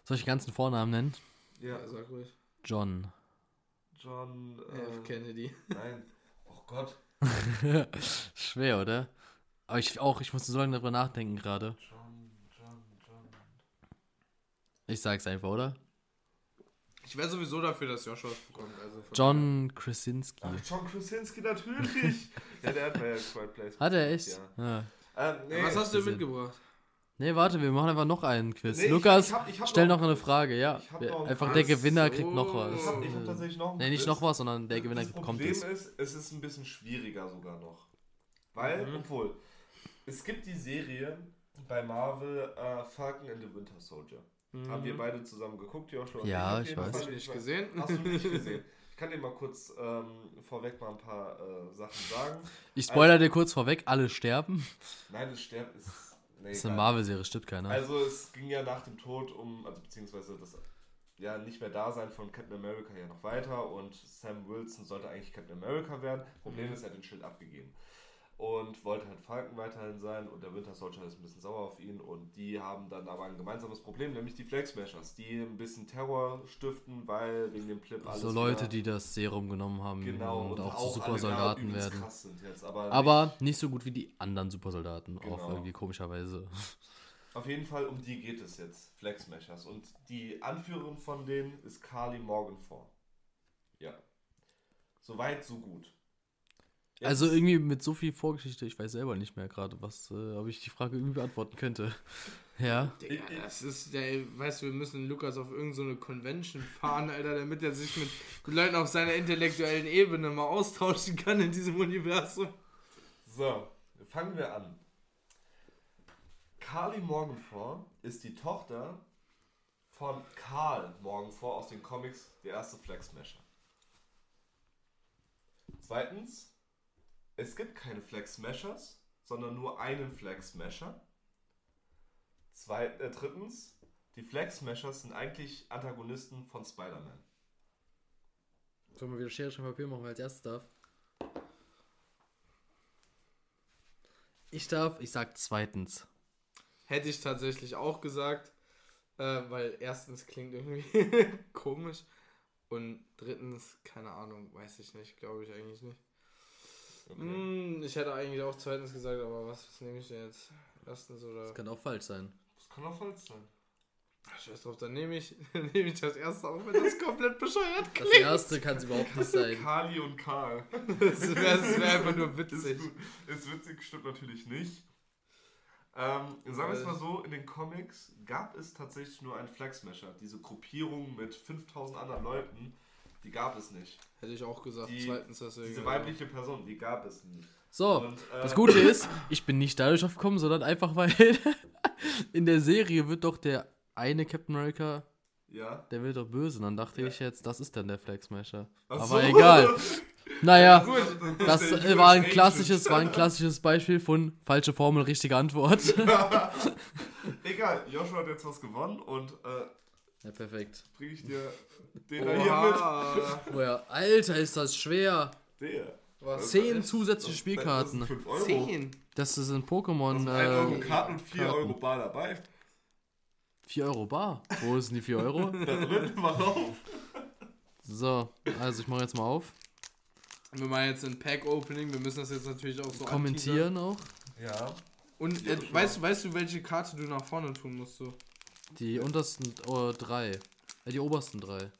Soll ich den ganzen Vornamen nennen? Ja, sag ruhig. John. John. F. Äh, Kennedy. nein. Oh Gott. Schwer, oder? Aber ich auch, ich musste so lange darüber nachdenken gerade. John, John, John. Ich sag's einfach, oder? Ich wäre sowieso dafür, dass Joshua es bekommt. Also John Krasinski. Ach, John Krasinski, natürlich. ja, der hat bei Quiet Place. Hat er echt? Ja. Ja. Ähm, nee. Was hast du mitgebracht? Nee, warte, wir machen einfach noch einen Quiz. Nee, ich- Lukas, ich hab- ich hab stell noch noch eine. Frage, ja. Ich einfach Quiz. der Gewinner kriegt noch was. Ich hab, ich hab tatsächlich noch einen Nee, nicht noch was, sondern der Gewinner das bekommt Problem es. ist, es ist ein bisschen schwieriger sogar noch. Weil, Mhm. obwohl, es gibt die Serie bei Marvel äh, Falcon and the Winter Soldier. Haben wir beide zusammen geguckt, Joshua? Ja, ich weiß. Hast du nicht gesehen? Hast du nicht gesehen. Ich kann dir mal kurz ähm, vorweg mal ein paar äh, Sachen sagen. Ich spoiler dir kurz vorweg, alle sterben. Nein, das Sterben ist. Nee, Das ist eine. Marvel-Serie, stimmt keiner. Also es ging ja nach dem Tod um, also beziehungsweise das ja nicht mehr Dasein von Captain America ja noch weiter und Sam Wilson sollte eigentlich Captain America werden. Problem ist, er hat den Schild abgegeben und wollte halt Falcon weiterhin sein und der Winter Soldier ist ein bisschen sauer auf ihn und die haben dann aber ein gemeinsames Problem, nämlich die Flag Smashers, die ein bisschen Terror stiften, weil wegen dem Clip alles so Leute, die das Serum genommen haben genau und auch zu alle Supersoldaten werden. krass sind jetzt, aber, Aber nicht so gut wie die anderen Supersoldaten, auch Genau. irgendwie komischerweise. Auf jeden Fall um die geht es jetzt, Flag Smashers. Und die Anführerin von denen ist Carly Morgenthau. Ja. Soweit, so gut. Jetzt- Also irgendwie mit so viel Vorgeschichte, ich weiß selber nicht mehr gerade, was, äh, ob ich die Frage irgendwie beantworten könnte. Ja. Digga, das ist, der, weißt du, wir müssen Lukas auf irgendeine so eine Convention fahren, Alter, damit er sich mit Leuten auf seiner intellektuellen Ebene mal austauschen kann in diesem Universum. So, fangen wir an. Carly Morgenthau ist die Tochter von Karl Morgenthau aus den Comics Der erste Flag Smasher. Zweitens, es gibt keine Flag Smashers, sondern nur einen Flag Smasher. Zweit, äh, drittens, die Flag Smashers sind eigentlich Antagonisten von Spider-Man. Sollen wir wieder Schere, Stein, Papier machen, wer als erstes darf? Ich darf, ich sag zweitens. Hätte ich tatsächlich auch gesagt, äh, weil erstens klingt irgendwie komisch und drittens, keine Ahnung, weiß ich nicht, glaube ich eigentlich nicht. Okay. Hm, ich hätte eigentlich auch zweitens gesagt, aber was, was nehme ich denn jetzt? Erstens oder? Das kann auch falsch sein. Das kann auch falsch sein. Scheiß drauf, dann nehme ich, nehme ich das erste auch, wenn das komplett bescheuert Das klingt. erste kann es überhaupt nicht sein. Carly und Karl. Das wäre wär einfach nur Ist, witzig. gut. ist witzig, stimmt natürlich nicht. Ähm, sagen wir es mal so, in den Comics gab es tatsächlich nur einen Flag Smasher. Diese Gruppierung mit 5000 anderen Leuten, die gab es nicht. Hätte ich auch gesagt, Die- zweitens deswegen. Diese weibliche Person, die gab es nicht. So, Und, äh, das Gute ist, ich bin nicht dadurch aufgekommen, sondern einfach weil in der Serie wird doch der eine Captain America, Ja. der wird doch böse. Und dann dachte Ja. ich jetzt, das ist dann der Flag Smasher. Ach Aber so. egal. Naja, Gut, das äh, war ein klassisches, war ein klassisches Beispiel von falsche Formel, richtige Antwort. Egal, Joshua hat jetzt was gewonnen und äh, Ja, perfekt. bringe ich dir den da hier mit. Oh ja, Alter, ist das schwer. Der. Was? Zehn zusätzliche Spielkarten. Das sind 5 Euro. Zehn. Das ist ein Das Pokémon. sind 1 Euro Äh, Karten und 4 Karten. Euro Bar dabei. 4 Euro bar. Wo sind die 4 Euro? Da drin, mach auf. So, also ich mache jetzt mal auf. Wir machen jetzt ein Pack-Opening, wir müssen das jetzt natürlich auch so Kommentieren auch. Ja. anteasern. Und Ja, äh, weißt, du- weißt du, welche Karte du nach vorne tun musst? So? Die untersten oh, drei. Äh, die obersten drei.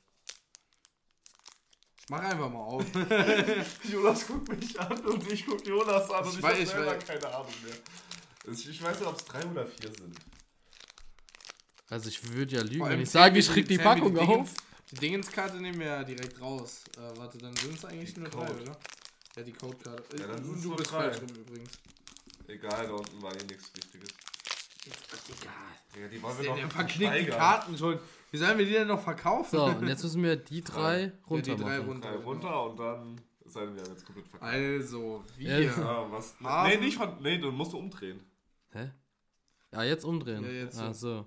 Mach einfach mal auf. Jonas guckt mich an und ich guck Jonas an und Ich weiß- hab ich selber weiß- keine Ahnung mehr. Ich ich weiß nicht, ob es drei oder vier sind. Also ich würde ja lügen, wenn ich sage, ich krieg die Packung Dingens- auf. Die Dingenskarte nehmen wir ja direkt raus. Äh, warte, dann sind es eigentlich Die nur drei, Code. oder? Ja, die Codekarte. Ja, dann sind's du nur bist drei. falsch rum übrigens. Egal, da unten war eh nichts Wichtiges. Egal. Ja, die wollen wir noch verknickt die steigern. Karten schon. Wie sollen wir die denn noch verkaufen? So, und jetzt müssen wir die drei runter die drei machen. runter. Drei runter und dann seien wir jetzt komplett verkauft. Also, wir. Ja. Ah, was? Haben- Nee, nicht von. Nee, du musst du umdrehen. Hä? Ja, jetzt umdrehen. Ja, jetzt Ach so. so.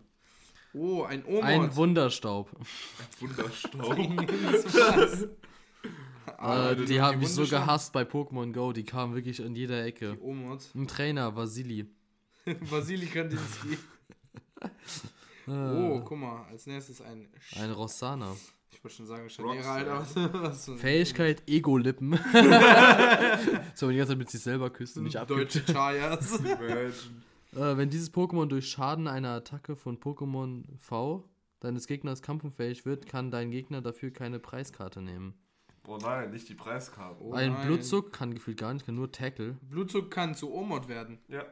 Oh, ein Omod. Ein Wunderstaub. Wunderstaub. Was? äh, die haben mich so gehasst bei Pokémon Go. Die kamen wirklich in jeder Ecke. Die Omod. Ein Trainer, Vasili. Vasili Kandinsky. Äh, Oh, guck mal. Als nächstes ein. Sch Ein Rossana. ich wollte schon sagen. Scharniere, Alter. Was so ein- Fähigkeit, Ego-Lippen. so, wenn die ganze Zeit mit sich selber küsst und nicht abgibt. Deutsche Chayas. Äh, wenn dieses Pokémon durch Schaden einer Attacke von Pokémon V deines Gegners kampfunfähig wird, kann dein Gegner dafür keine Preiskarte nehmen. Oh nein, nicht die Preiskarte. Oh Ein nein. Blutzug kann gefühlt gar nicht, kann nur Tackle. Blutzuck kann zu Omod werden. Ja.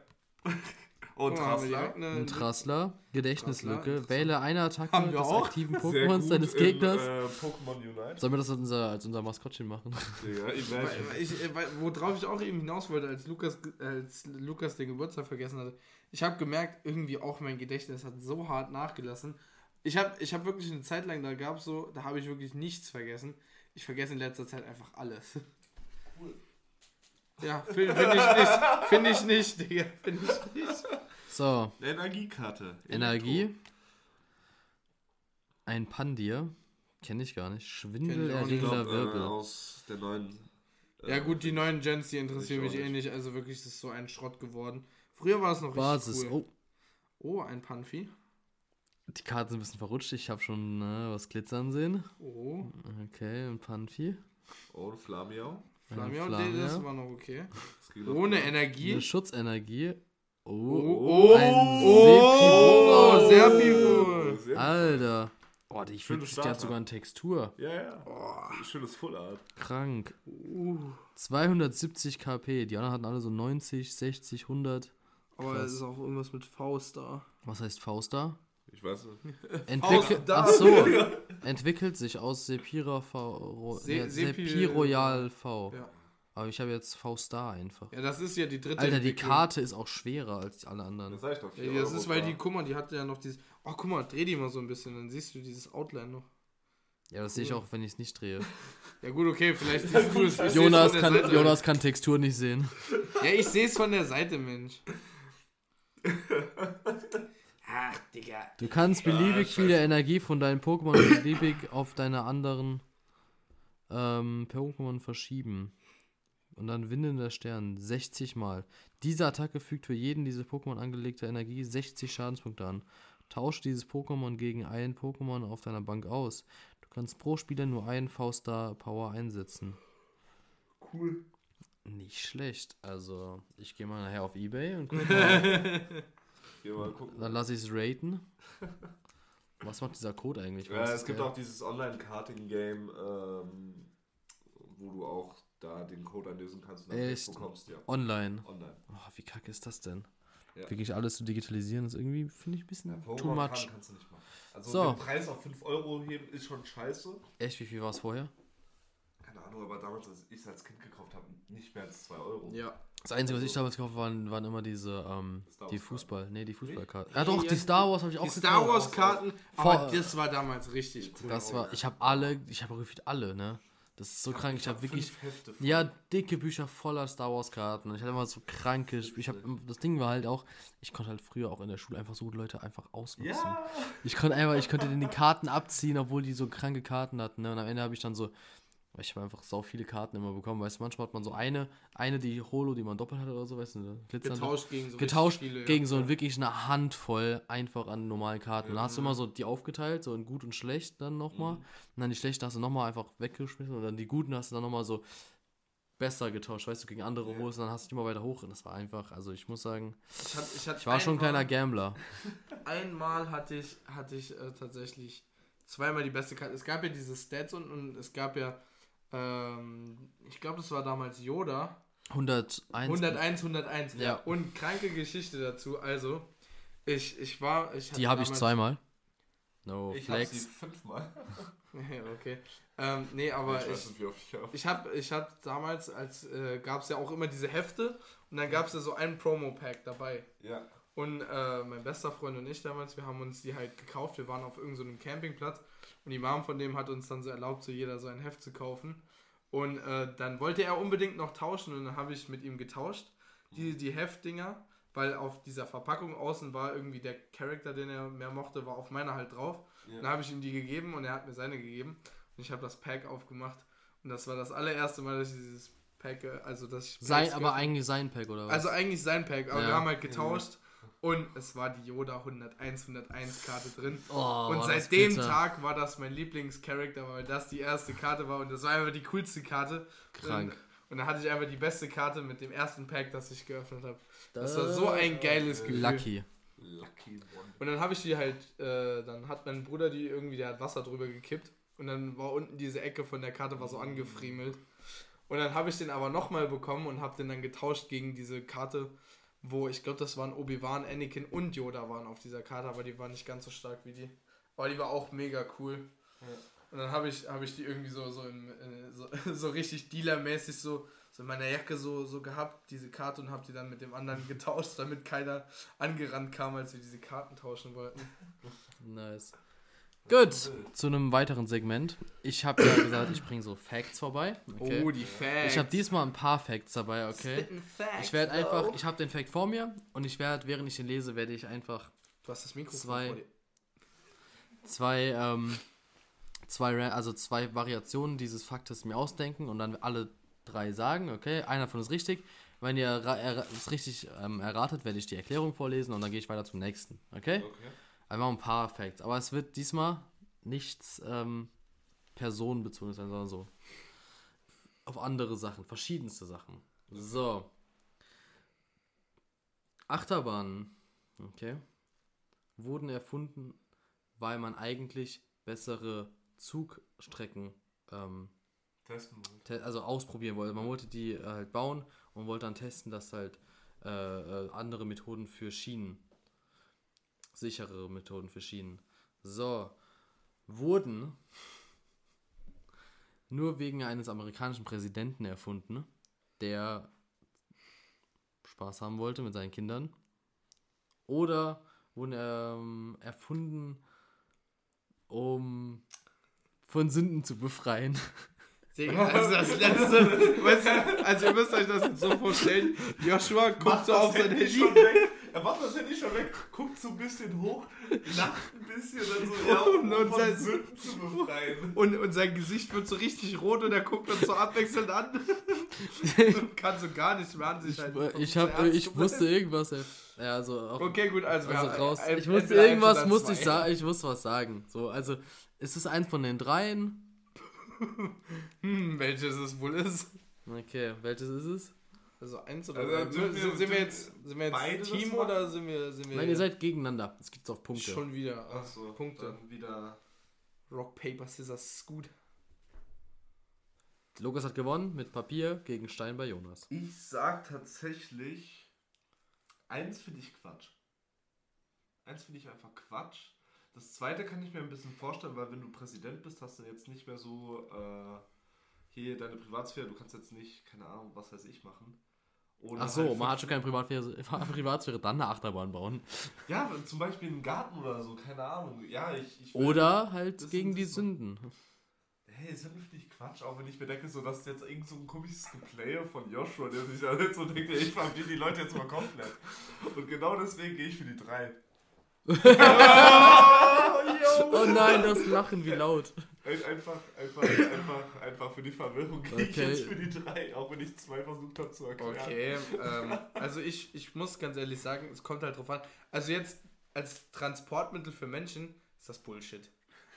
Und Trassler. Ein Trassler, Gedächtnislücke. Trassler. Wähle eine Attacke des auch. aktiven Pokémons deines im, Gegners. Äh, Pokémon Unite. Sollen wir das als unser, als unser Maskottchen machen? Digga, Imagine. weil ich, äh, worauf ich auch eben hinaus wollte, als Lukas, als Lukas den Geburtstag vergessen hatte. Ich habe gemerkt, irgendwie auch mein Gedächtnis hat so hart nachgelassen. Ich habe ich hab wirklich eine Zeit lang, da gab so, da habe ich wirklich nichts vergessen. Ich vergesse in letzter Zeit einfach alles. Ja, finde find ich nicht. Finde ich nicht, Digga. Finde ich nicht. So, Energiekarte. Energie. Ein Pandir. Kenne ich gar nicht. Schwindelerregender äh, Wirbel. aus der neuen. äh, Ja gut, die neuen Gens, die interessieren Ich mich eh nicht. Also wirklich, das ist so ein Schrott geworden. Früher war es noch richtig Basis. cool. Oh, Oh, ein Panfi. die Karten sind ein bisschen verrutscht. Ich habe schon äh, was glitzern sehen. Oh, Okay, ein Panfi. Oh, Flamiau. Flamiau, Flamia. das war noch okay. Ohne. Energie. Eine Schutzenergie. Oh, Oh, ein oh, viel. Sehr- Alter. Boah, die, Schöne fühlt, die hat sogar eine Textur. Ja, ja. Schönes Full Art. Krank. Uh, 270 KP. Die anderen hatten alle so 90, 60, 100. aber Krass. es ist auch irgendwas mit Faust da. Was heißt Faust da? Ich weiß nicht. Entwickelt, da. ach so, entwickelt sich aus Sepira V, Ro, Se- ja, Sepi- Sepiroyal V. Ja. Aber ich habe jetzt V-Star einfach. Ja, das ist ja die dritte Alter, die. Karte ist auch schwerer als alle anderen. Das sag ich doch. Ja, das Euro ist, weil die, guck mal, die hat ja noch dieses. Oh, guck mal, dreh die mal so ein bisschen, dann siehst du dieses Outline noch. Ja, das sehe ich auch, wenn ich es nicht drehe. Ja, gut, okay, vielleicht siehst du es. Jonas kann, Seite. Jonas kann Textur nicht sehen. Ja, ich sehe es von der Seite, Mensch. Ach, Digga. Du kannst beliebig viele Energie von deinen Pokémon beliebig auf deine anderen ähm, Pokémon verschieben. Und dann windender Stern 60 Mal. Diese Attacke fügt für jeden diese Pokémon angelegte Energie 60 Schadenspunkte an. Tausch dieses Pokémon gegen ein Pokémon auf deiner Bank aus. Du kannst pro Spieler nur einen V-Star Power einsetzen. Cool. Nicht schlecht. Also, ich gehe mal nachher auf Ebay und guck mal. Geh mal gucken. dann lasse ich es raten. Was macht dieser Code eigentlich? Ja, es gibt auch dieses Online-Karting-Game, ähm, wo du auch da den Code einlösen kannst und dann Echt? bekommst. Ja, Online. online. Oh, wie kacke ist das denn? Ja. Wirklich alles zu digitalisieren ist irgendwie, finde ich, ein bisschen Ja, too much. kann, kannst du nicht machen. Also So. den Preis auf 5 Euro heben ist schon scheiße. Echt, wie viel war es vorher? Keine Ahnung, aber damals, als ich es als Kind gekauft habe, nicht mehr als 2 Euro. Ja. Das Einzige, was ich damals gekauft habe, waren, waren immer diese, ähm, die Fußball, nee, die Fußballkarten. Ja doch, ja, die Star Wars habe ich auch Die Star gekauft. Wars Karten, aber das war damals richtig cool. Das war, ich habe alle, ich habe gefühlt alle, ne? Das ist so krank, ich habe wirklich, ja, dicke Bücher voller Star Wars Karten. Ich hatte immer so kranke, ich habe, das Ding war halt auch, ich konnte halt früher auch in der Schule einfach so Leute einfach ausnutzen. Ja! Ich konnte einfach, ich konnte denen die Karten abziehen, obwohl die so kranke Karten hatten. Ne? Und am Ende habe ich dann so, ich habe einfach sau viele Karten immer bekommen. Weißt du, manchmal hat man so eine, eine die Holo, die man doppelt hat oder so, weißt du, glitzernde. Getauscht gegen so Getauscht viele, gegen ja. so ein, wirklich eine Handvoll einfach an normalen Karten. Dann hast du immer so die aufgeteilt, so in gut und schlecht dann nochmal. Und dann die schlechten hast du nochmal einfach weggeschmissen und dann die guten hast du dann nochmal so besser getauscht, weißt du, gegen andere Ja. holst und dann hast du die immer weiter hoch. Und das war einfach, also ich muss sagen, Ich, hatte, ich, hatte ich war schon ein kleiner einmal- Gambler. Einmal hatte ich, hatte ich äh, tatsächlich zweimal die beste Karte. Es gab ja diese Stats und, und es gab ja, ähm, ich glaube, das war damals Yoda. 101. 101, 101. Ja. Und kranke Geschichte dazu. Also, ich, ich war. Ich hatte Die habe ich zweimal. No ich habe sie flex. fünfmal. okay. Ähm, nee, aber ich weiß ich, nicht, wie oft ich habe. ich habe ich hab damals, als äh, gab es ja auch immer diese Hefte und dann gab es ja so ein Promo-Pack dabei. Ja. Und äh, mein bester Freund und ich damals, wir haben uns die halt gekauft. Wir waren auf irgendeinem so Campingplatz und die Mom von dem hat uns dann so erlaubt, so jeder so ein Heft zu kaufen. Und äh, dann wollte er unbedingt noch tauschen und dann habe ich mit ihm getauscht, die, die Heftdinger, weil auf dieser Verpackung außen war irgendwie der Charakter, den er mehr mochte, war auf meiner halt drauf. Ja. Dann habe ich ihm die gegeben und er hat mir seine gegeben. Und ich habe das Pack aufgemacht. Und das war das allererste Mal, dass ich dieses Pack, äh, also dass ich Sein, aber eigentlich sein Pack, oder was? also eigentlich sein Pack, aber Ja. wir haben halt getauscht und es war die Yoda 101 101 Karte drin. oh, und seit dem bitter. Tag war das mein Lieblingscharakter, weil das die erste Karte war und das war einfach die coolste Karte. Krank. Und, und dann hatte ich einfach die beste Karte mit dem ersten Pack, das ich geöffnet habe. Das war so ein geiles Gefühl. Lucky. Lucky One. Und dann habe ich die halt, äh, dann hat mein Bruder die irgendwie, der hat Wasser drüber gekippt und dann war unten diese Ecke von der Karte war so angefriemelt. Und dann habe ich den aber nochmal bekommen und habe den dann getauscht gegen diese Karte, wo ich glaube, das waren Obi-Wan, Anakin und Yoda waren auf dieser Karte, aber die war nicht ganz so stark wie die. Aber die war auch mega cool. Und dann habe ich, hab ich die irgendwie so, so, im, äh, so, so richtig dealermäßig so, so in meiner Jacke so, so gehabt, diese Karte, und habe die dann mit dem anderen getauscht, damit keiner angerannt kam, als wir diese Karten tauschen wollten. Nice. Gut, zu einem weiteren Segment. Ich habe ja gesagt, ich bringe so Facts vorbei. Okay. Oh, die Facts. ich habe diesmal ein paar Facts dabei, okay? Ich werde einfach, ich habe den Fact vor mir und ich werde, während ich den lese, werde ich einfach Du hast das Mikrofon Zwei. vor dir. zwei, ähm, zwei, also zwei Variationen dieses Faktes mir ausdenken und dann alle drei sagen, okay? Einer davon ist richtig. Wenn ihr es richtig ähm, erratet, werde ich die Erklärung vorlesen und dann gehe ich weiter zum nächsten, okay? Okay. Einfach ein paar Facts. Aber es wird diesmal nichts ähm, personenbezogen sein, sondern so auf andere Sachen, verschiedenste Sachen. So. Achterbahnen, okay, wurden erfunden, weil man eigentlich bessere Zugstrecken ähm, Testen. te- also ausprobieren wollte. Man wollte die äh, halt bauen und wollte dann testen, dass halt äh, äh, andere Methoden für Schienen, sichere Methoden für Schienen. So, wurden nur wegen eines amerikanischen Präsidenten erfunden, der Spaß haben wollte mit seinen Kindern. Oder wurden ähm, erfunden, um von Sünden zu befreien. Also das letzte, weißt du, also ihr müsst euch das jetzt so vorstellen, Joshua guckt so auf sein Handy schon weg. Er macht das Handy schon weg, guckt so ein bisschen hoch, lacht ein bisschen, dann so, ja, um Und von sein- Sünden zu befreien. und, und sein Gesicht wird so richtig rot und er guckt uns so abwechselnd an und kann so gar nicht mehr an sich halten. Ich, versucht hab, ich wusste irgendwas. äh, Ja, also, auch, Okay, gut, also, also raus. ein- Ich wusste irgendwas, musste ich sagen. Ich musste was sagen. So, also, ist es eins von den dreien? Hm, welches es wohl ist. Okay, welches ist es? Also eins oder Also, dürfen wir- sind, sind wir jetzt, sind wir beide jetzt das Team oder sind wir, sind wir Nein, ihr seid gegeneinander. Es gibt auf Punkte. schon wieder? Ach, Achso, Punkte. Dann wieder. Rock, Paper, Scissors, Scoot. Lukas hat gewonnen mit Papier gegen Stein bei Jonas. Ich sag tatsächlich, eins finde ich Quatsch. Eins finde ich einfach Quatsch. Das zweite kann ich mir ein bisschen vorstellen, weil wenn du Präsident bist, hast du jetzt nicht mehr so äh, hier deine Privatsphäre. Du kannst jetzt nicht, keine Ahnung, was weiß ich machen. Ohne Ach so, halt man hat schon keine Privatsphäre, Privatsphäre, dann eine Achterbahn bauen. Ja, zum Beispiel einen Garten oder so, keine Ahnung. Ja, ich. ich Oder halt gegen die Sünden. Hey, ist ja nicht Quatsch, auch wenn ich mir denke, so, das ist jetzt irgend so ein komisches Geplaye von Joshua, der sich da jetzt so denkt, ich verwirre die Leute jetzt mal komplett. Und genau deswegen gehe ich für die drei. Oh nein, das Lachen, wie laut. Ein- Einfach, einfach, einfach, einfach für die Verwirrung ich Okay. jetzt für die drei, auch wenn ich zwei versucht habe zu erklären. Okay, ähm, also ich, ich muss ganz ehrlich sagen, es kommt halt drauf an. Also jetzt als Transportmittel für Menschen ist das Bullshit.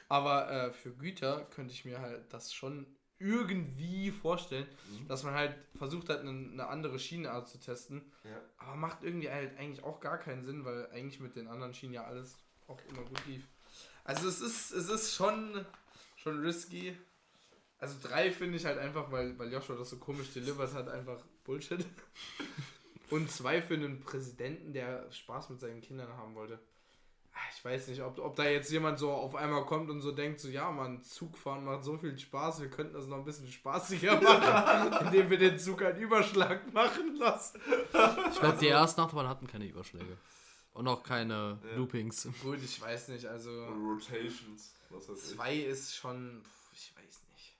Aber äh, für Güter könnte ich mir halt das schon irgendwie vorstellen, Mhm. dass man halt versucht hat, eine, eine andere Schienenart zu testen. Ja. Aber macht irgendwie halt eigentlich auch gar keinen Sinn, weil eigentlich mit den anderen Schienen ja alles auch immer gut lief. Also es ist, es ist schon, schon risky. Also drei finde ich halt einfach, weil, weil Joshua das so komisch delivered hat, einfach Bullshit. Und zwei für einen Präsidenten, der Spaß mit seinen Kindern haben wollte. Ich weiß nicht, ob, ob da jetzt jemand so auf einmal kommt und so denkt, so ja, man, Zugfahren macht so viel Spaß, wir könnten das noch ein bisschen spaßiger machen, indem wir den Zug einen Überschlag machen lassen. Ich glaube, die ersten Achterbahnen hatten keine Überschläge. Und auch keine Ja. Loopings. Gut, ich weiß nicht, also Rotations, was weiß ich. zwei ist schon, pf, ich weiß nicht.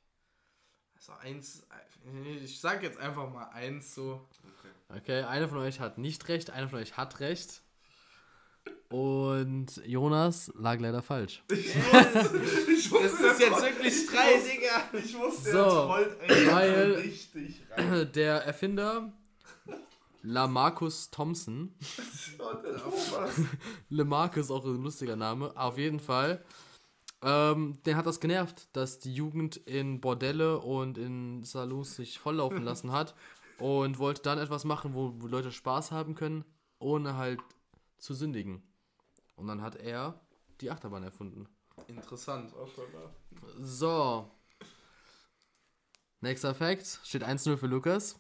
Also eins, ich sag jetzt einfach mal eins so. Okay. Okay, einer von euch hat nicht recht, einer von euch hat recht. Und Jonas lag leider falsch. Ich wusste, ich wusste Das ist jetzt wirklich drei, Digga. Ich wusste, So, weil- richtig rein. Der Erfinder Lamarcus Thompson. Lamarcus, auch ein lustiger Name. Auf jeden Fall. Ähm, den hat das genervt, dass die Jugend in Bordelle und in Salons sich volllaufen lassen hat. Und wollte dann etwas machen, wo, wo Leute Spaß haben können, ohne halt zu sündigen. Und dann hat er die Achterbahn erfunden. Interessant. Da. So. Nächster Fact. Steht 1-0 für Lukas.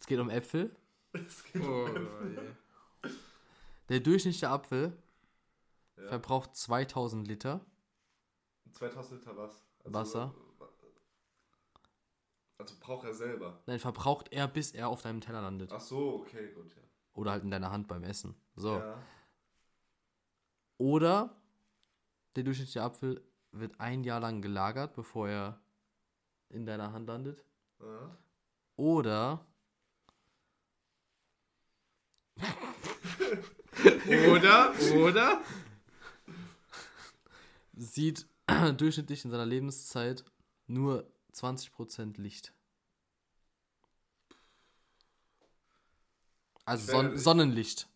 Es geht um Äpfel. Es geht Oh, um je. Der durchschnittliche Apfel Ja. verbraucht 2000 Liter. 2000 Liter was? Wasser. Also braucht er selber. Nein, verbraucht er, bis er auf deinem Teller landet. Ach so, okay, gut, ja. Oder halt in deiner Hand beim Essen. So. Ja. Oder der durchschnittliche Apfel wird ein Jahr lang gelagert, bevor er in deiner Hand landet. Ja. Oder Oder, oder? Sieht durchschnittlich in seiner Lebenszeit nur 20% Licht. Also Son Sonnenlicht.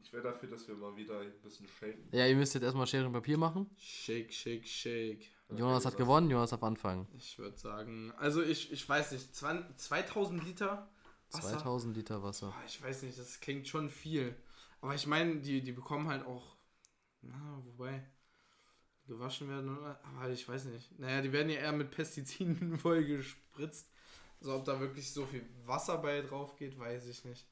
Ich wäre dafür, dass wir mal wieder ein bisschen shaken. Ja, ihr müsst jetzt erstmal Schere und Papier machen. Shake, shake, shake. Jonas hat gewonnen, Jonas darf anfangen. Ich würde sagen, also ich, ich weiß nicht, 20, 2000 Liter Wasser. 2000 Liter Wasser. Boah, ich weiß nicht, das klingt schon viel. Aber ich meine, die, die bekommen halt auch, na, wobei, gewaschen werden, oder? Aber ich weiß nicht. Naja, die werden ja eher mit Pestiziden voll gespritzt. Also ob da wirklich so viel Wasser bei drauf geht, weiß ich nicht.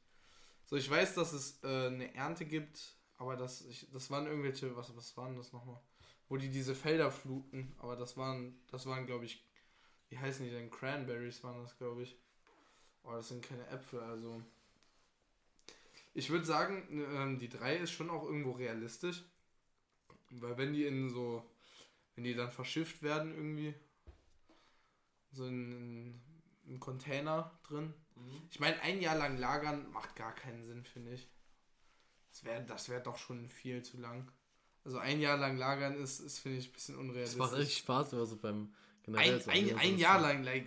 So, ich weiß, dass es äh, eine Ernte gibt, aber das, ich, das waren irgendwelche, was, was waren das nochmal? Wo die diese Felder fluten, aber das waren, das waren, glaube ich, wie heißen die denn? Cranberries waren das, glaube ich. Oh, das sind keine Äpfel, also. Ich würde sagen, ähm, die 3 ist schon auch irgendwo realistisch. Weil wenn die in so, wenn die dann verschifft werden irgendwie, so in, in, in Container drin. Mhm. Ich meine, ein Jahr lang lagern macht gar keinen Sinn, finde ich. Das wäre das wär doch schon viel zu lang. Also ein Jahr lang lagern ist, ist finde ich, ein bisschen Das unrealistisch. macht richtig Spaß, wenn man so beim generell ein, ein, ein Jahr lang, like,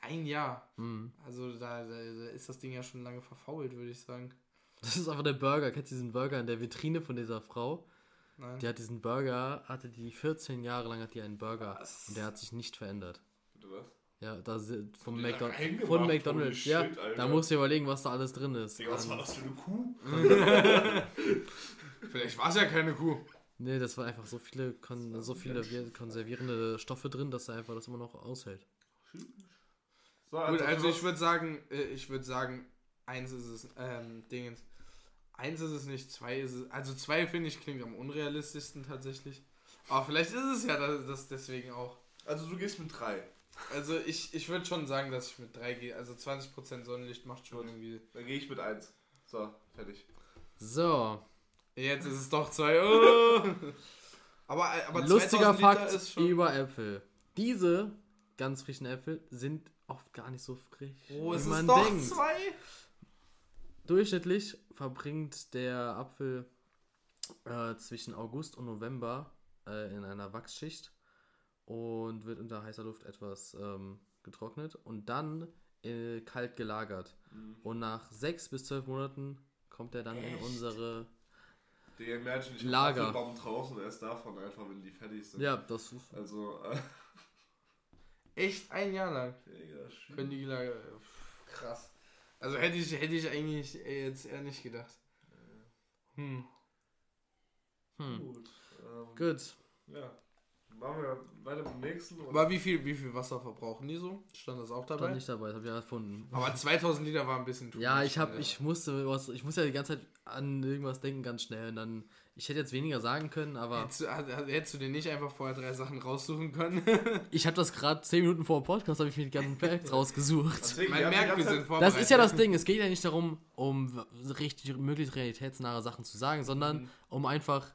ein Jahr. Mhm. Also da, da, da ist das Ding ja schon lange verfault, würde ich sagen. Das ist einfach der Burger. Kennst du diesen Burger in der Vitrine von dieser Frau? Nein. Die hat diesen Burger, hatte die 14 Jahre lang hat die einen Burger. Was? Und der hat sich nicht verändert. Bitte was? Ja, da vom McDonald's. reingemacht, Von McDonald's, ja. shit, Alter. Da musst du dir überlegen, was da alles drin ist. Digga, was Ähm, war das für eine Kuh? Vielleicht war es ja keine Kuh. Nee, das war einfach so viele, kon so viele konservierende Stoffe drin, dass er einfach das immer noch aushält. So, Gut, also Schluss. ich würde sagen, äh, ich würde sagen, eins ist es, ähm, Dingens. Eins ist es nicht, zwei ist es. Also zwei finde ich klingt am unrealistischsten tatsächlich. Aber vielleicht ist es ja das, das deswegen auch. Also du gehst mit drei. Also ich, ich würde schon sagen, dass ich mit drei gehe. Also 20% Sonnenlicht macht schon Gut. irgendwie. Dann gehe ich mit eins. So, fertig. So, Jetzt ist es doch zwei. Oh. Aber, aber lustiger 2000 Liter Fakt ist schon. über Äpfel. Diese ganz frischen Äpfel sind oft gar nicht so frisch, Oh, wie es man ist doch denkt. zwei. Durchschnittlich verbringt der Apfel äh, zwischen August und November äh, in einer Wachsschicht und wird unter heißer Luft etwas ähm, getrocknet und dann äh, kalt gelagert. Mhm. Und nach sechs bis zwölf Monaten kommt er dann in Echt? unsere. Digga, imagine, ich Lager. Apfelbaum draußen und erst davon einfach, wenn die fertig sind. Ja, das ist. Also, äh, Echt ein Jahr lang. Digga, shit. Können die Lager. Pff, Krass. Also hätte ich, hätte ich eigentlich jetzt eher nicht gedacht. Hm. Hm. Gut. Ähm, Gut. Ja. Machen wir weiter beim nächsten. Aber wie viel, wie viel Wasser verbrauchen die so? Stand das auch Stand dabei? nicht dabei, das habe ich ja erfunden. Aber 2000 Liter war ein bisschen too Ja, much, ich hab, ich musste was, ich muss ja die ganze Zeit an irgendwas denken, ganz schnell. Und dann, ich hätte jetzt weniger sagen können, aber Hättest du, hättest du dir nicht einfach vorher drei Sachen raussuchen können? ich habe das gerade 10 Minuten vor dem Podcast, habe ich mir die ganzen Facts rausgesucht. Deswegen, Man merkt, wir sind vorbereitet. Das ist ja das Ding, es geht ja nicht darum, um richtig, möglichst realitätsnahe Sachen zu sagen, sondern um einfach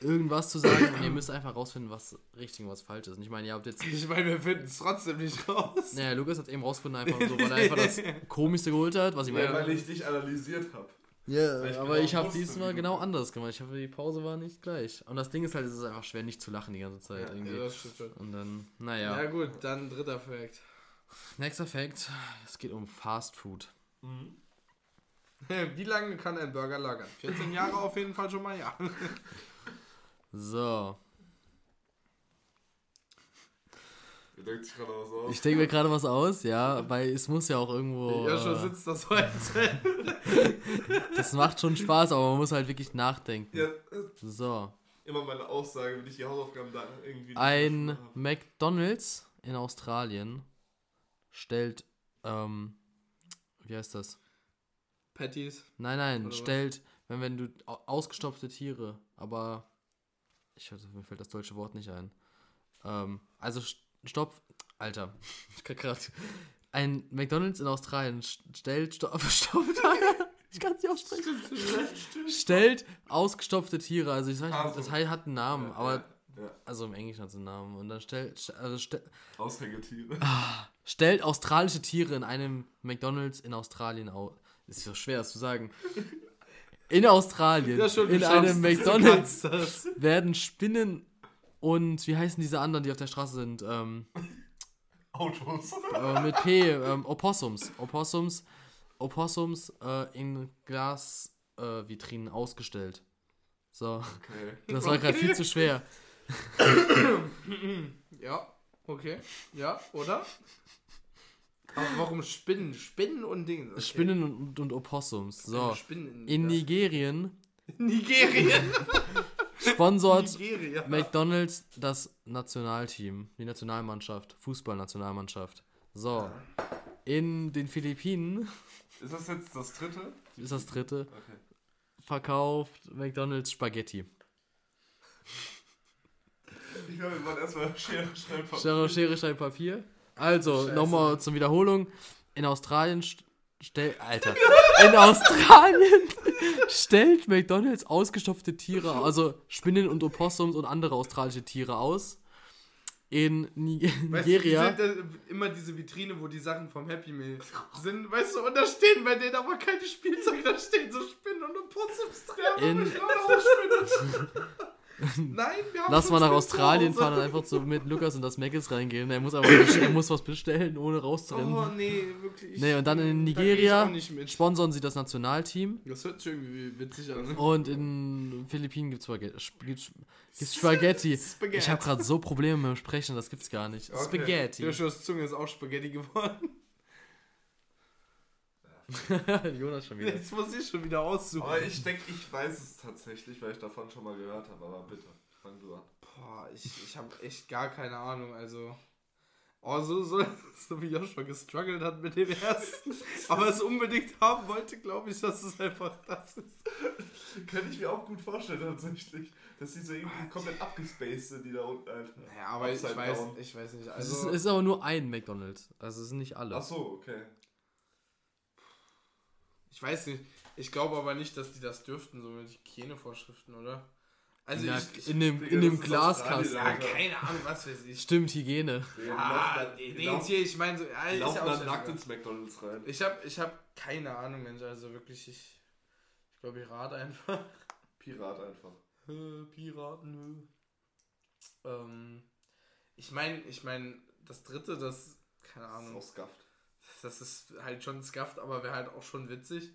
irgendwas zu sagen und ihr müsst einfach rausfinden, was richtig und was falsch ist. Und ich meine, ihr habt jetzt. Ich meine, wir finden es trotzdem nicht raus. Naja, Lukas hat eben rausgefunden, einfach so, weil er einfach das Komischste geholt hat, was ich Ja, meine. weil ich dich analysiert habe. Ja, ich aber genau ich habe diesmal genau anders gemacht. Ich habe die Pause war nicht gleich. Und das Ding ist halt, es ist einfach schwer, nicht zu lachen die ganze Zeit Ja, irgendwie. Ja, das stimmt schon. Und dann, Ja. naja. gut, dann dritter Fact. Nächster Fact: Es geht um Fast Food. Wie lange kann ein Burger lagern? 14 Jahre auf jeden Fall schon mal, ja. So. Ihr denkt sich gerade was aus. Ich denke mir gerade was aus, ja, weil es muss ja auch irgendwo. Ja, schon äh, sitzt das heute. das macht schon Spaß, aber man muss halt wirklich nachdenken. Ja, äh, So. immer meine Aussage, wenn ich die Hausaufgaben da irgendwie. Ein. McDonalds in Australien stellt, ähm, wie heißt das? Patties. Nein, nein, stellt, wenn, wenn du au- ausgestopfte Tiere, aber ich mir fällt das deutsche Wort nicht ein. Ähm, also st- stopf, Alter, ich kann gerade ein McDonalds in Australien st- stellt sto stopft, ich kann es nicht aussprechen. stellt ausgestopfte Tiere, also ich weiß Ah, nicht, so. das hat einen Namen, Ja, aber Ja, also im Englischen hat es einen Namen und dann stellt st- also st Aushängetiere. stellt australische Tiere in einem McDonalds in Australien aus. Ist so schwer, das zu sagen. In Australien, Ja, schon, in einem McDonalds, werden Spinnen und wie heißen diese anderen, die auf der Straße sind? Ähm, Autos. äh, mit P, ähm, Opossums. Opossums, Opossums äh, in Glasvitrinen äh, ausgestellt. So, Okay. das war gerade viel zu schwer. Ja, okay. Ja, oder? Aber warum Spinnen? Spinnen und Dinge. Okay. Spinnen und, und Opossums. So, Spinnen in ja. Nigerien Nigerien. sponsort Nigeria. McDonalds das Nationalteam, die Nationalmannschaft, Fußballnationalmannschaft. So, in den Philippinen Ist das jetzt das dritte? ist das dritte, Okay. verkauft McDonalds Spaghetti. Ich glaube, wir wollen erstmal Schere schreiben. Schere, Schere, Stein, Papier. Also, nochmal zur Wiederholung. In Australien st stellt, Alter, in Australien stellt McDonalds ausgestopfte Tiere, also Spinnen und Opossums und andere australische Tiere aus. In Ni Weißt du, Nigeria. die sind da immer diese Vitrine, wo die Sachen vom Happy Meal sind, weißt du, und da stehen bei denen aber keine Spielzeuge, da stehen so Spinnen und Opossums drin. in, Nein, wir haben Lass mal nach Australien fahren und einfach so mit Lukas und das Meckes reingehen. Er muss aber er muss was bestellen, ohne rauszurennen. Oh nee, wirklich. nee, und dann in Nigeria mit. sponsern sie das Nationalteam. Das hört sich irgendwie witzig an. ne? Und in Philippinen gibt es Spaghetti. Gibt's, gibt's Spaghetti. Spaghetti. Ich habe gerade so Probleme mit dem Sprechen, das gibt's gar nicht. Okay. Spaghetti. Joshuas Zunge ist auch Spaghetti geworden. Jonas schon wieder. Jetzt muss ich schon wieder aussuchen. Aber ich denke, ich weiß es tatsächlich, weil ich davon schon mal gehört habe. Aber bitte, fang du an. Boah, ich, ich habe echt gar keine Ahnung. Also. Oh, so, so, so wie Joshua gestruggelt hat mit dem ersten, aber es unbedingt haben wollte, glaube ich, dass es einfach das ist. Könnte ich mir auch gut vorstellen, tatsächlich. Dass die so irgendwie komplett abgespaced sind, die da unten, Alter. Naja, aber ich weiß, down. ich weiß nicht. Es Also, ist, ist aber nur ein McDonalds. Also es sind nicht alle. Ach so, okay. Ich weiß nicht. Ich glaube aber nicht, dass die das dürften, so mit Hygienevorschriften, oder? Also, Ja, ich, ich, in dem, Digga, in dem Glaskasten. Ja, keine Ahnung, was weiß ich. Stimmt, Hygiene. Ja, laufen- hier, ich meine so, ja, ist laufen dann nackt ins McDonalds rein. Ich habe ich hab keine Ahnung, Mensch. Also wirklich, ich, ich glaube, ich rate einfach. Pirat einfach. Piraten. Ähm, ich meine, ich meine, das dritte, das, keine Das ist Ahnung, auch scuffed. Das ist halt schon scuffed, aber wäre halt auch schon witzig.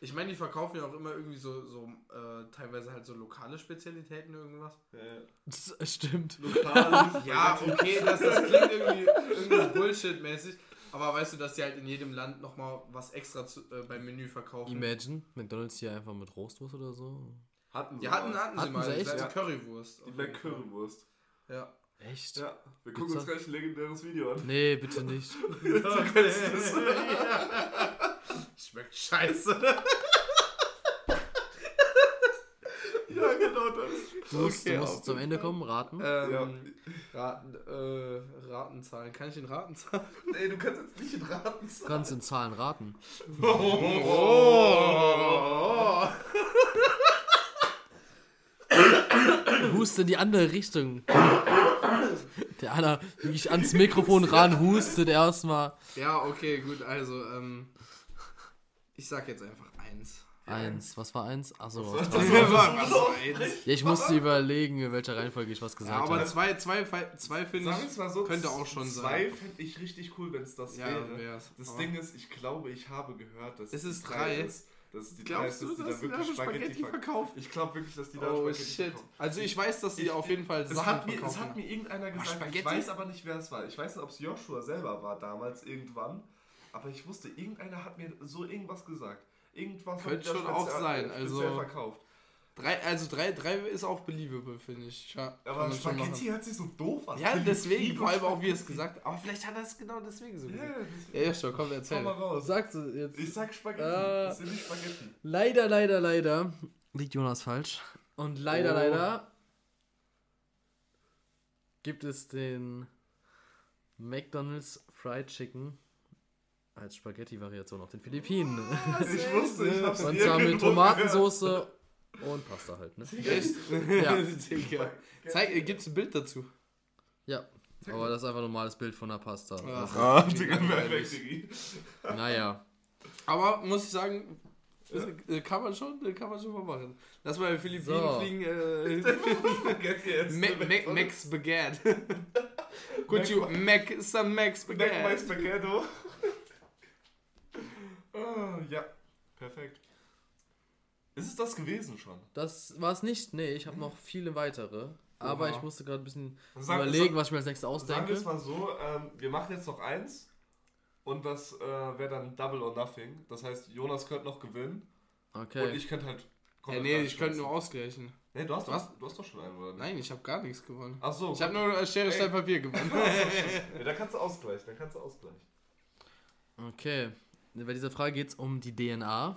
Ich meine, die verkaufen ja auch immer irgendwie so, so äh, teilweise halt so lokale Spezialitäten irgendwas. Ja, ja. Das stimmt. Lokal. Ja, okay, das, das klingt irgendwie, irgendwie Bullshit-mäßig. Aber weißt du, dass die halt in jedem Land nochmal was extra zu, äh, beim Menü verkaufen? Imagine, McDonalds hier einfach mit Roastwurst oder so. Hatten sie Ja, hatten, mal. hatten sie Hatten mal. sie echt? Currywurst. Die Black Currywurst. Ja. Echt? Ja, wir gucken uns gleich ein legendäres Video an. Nee, bitte nicht. Schmeckt scheiße. ja, genau das. Du musst, Okay, du musst zum Ende kommen, raten. Ähm, Raten, äh, Ratenzahlen. Kann ich den Ratenzahlen? Nee, du kannst jetzt nicht in Raten Du sagen. kannst in Zahlen raten. Oh. Huste in die andere Richtung. Der Anna wirklich ans Mikrofon ran hustet erstmal. Ja, okay, gut. Also, ähm, ich sag jetzt einfach eins. Eins. Was war eins? Achso. Was was das? Was war eins? Ja, ich musste überlegen, in welcher Reihenfolge ich was Ja, gesagt aber habe. zwei, zwei, zwei finde ich. so, könnte auch schon zwei sein. fände ich richtig cool, wenn es das Ja, wäre. wär's. Das Ding ist, ich glaube, ich habe gehört, dass Es ist drei. ist. Dass es die Glaubst drei du, ist, dass die da wirklich Spaghetti Spaghetti verkaufen? Ich glaube wirklich, dass die da Oh Spaghetti shit. verkaufen. Also ich weiß, dass die Ich- auf jeden Fall Es Sachen hat, mir, es verkaufen. hat mir irgendeiner gesagt, Spaghetti? ich weiß aber nicht, wer es war. Ich weiß nicht, ob es Joshua selber war damals irgendwann, aber ich wusste, irgendeiner hat mir so irgendwas gesagt. Irgendwas Könnte schon auch sein, also- verkauft. Drei, also drei, drei ist auch believable, finde ich. Ja, Aber Spaghetti hört sich so doof an. Ja, deswegen, vor allem auch, wie er es gesagt hat. Aber vielleicht hat er es genau deswegen so Ja, gesagt. Ja, ja, schon, komm, erzähl. Komm mal raus. Sagst du jetzt? Ich sag Spaghetti. Äh. Das sind nicht Spaghetti. Leider, leider, leider liegt Jonas falsch. Und leider, Oh. leider gibt es den McDonald's Fried Chicken als Spaghetti-Variation auf den Philippinen. Ich wusste, ich hab's Und zwar mit Tomatensauce und Pasta halt, ne? Echt? Ja. Digga. Zeig, äh, gibt's ein Bild dazu? Ja. Aber das ist einfach ein normales Bild von der Pasta. Ja. Also, Ah, Okay, Digga, perfekt, Diggi. naja. Aber muss ich sagen, äh, kann man schon, äh, kann man schon mal machen. Lass mal in Philippinen So. fliegen. Äh, Spaghetti essen. Ma- Ma- Mac Spaghetti. Could you Mac some Mac Bedeck mein Spaghetti? Spaghetto. Ah, ja, perfekt. Ist es das gewesen schon? Das war es nicht. Nee, ich habe noch viele weitere. Aber Oha. ich musste gerade ein bisschen Sag- überlegen, sag- was ich mir als nächstes Sagen wir es ausdenke. mal so, ähm, wir machen jetzt noch eins und das äh, wäre dann Double or Nothing. Das heißt, Jonas könnte noch gewinnen und Okay. ich könnte halt... Ja, komplett nee, ich könnte nur ausgleichen. Nee, du hast, Was? doch, du hast doch schon einen, oder nicht? Nein, ich habe gar nichts gewonnen. Ach so. Ich habe nur äh, Schere, Stein, Papier gewonnen. Ja, da kannst du ausgleichen, da kannst du ausgleichen. Okay. Bei dieser Frage geht es um die DNA.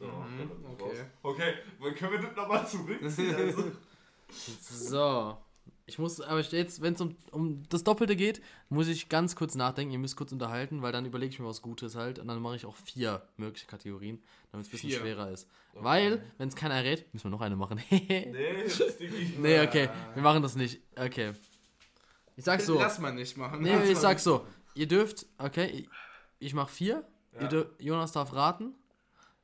Ja, Mhm, okay. raus. Okay, dann können wir das nochmal zurückziehen. Also. So. Ich muss, aber jetzt, wenn es um, um das Doppelte geht, muss ich ganz kurz nachdenken. Ihr müsst kurz unterhalten, weil dann überlege ich mir was Gutes halt. Und dann mache ich auch vier mögliche Kategorien, damit es ein bisschen schwerer ist. Weil, wenn es keiner rät, müssen wir noch eine machen. nee, nee, das Diggi. okay. Wir machen das nicht. Okay. Ich sag so. Lass mal nicht machen. Nee, Lass ich sag nicht so. Ihr dürft, okay, ich, ich mach vier. Ja. Ihr dür, Jonas darf raten.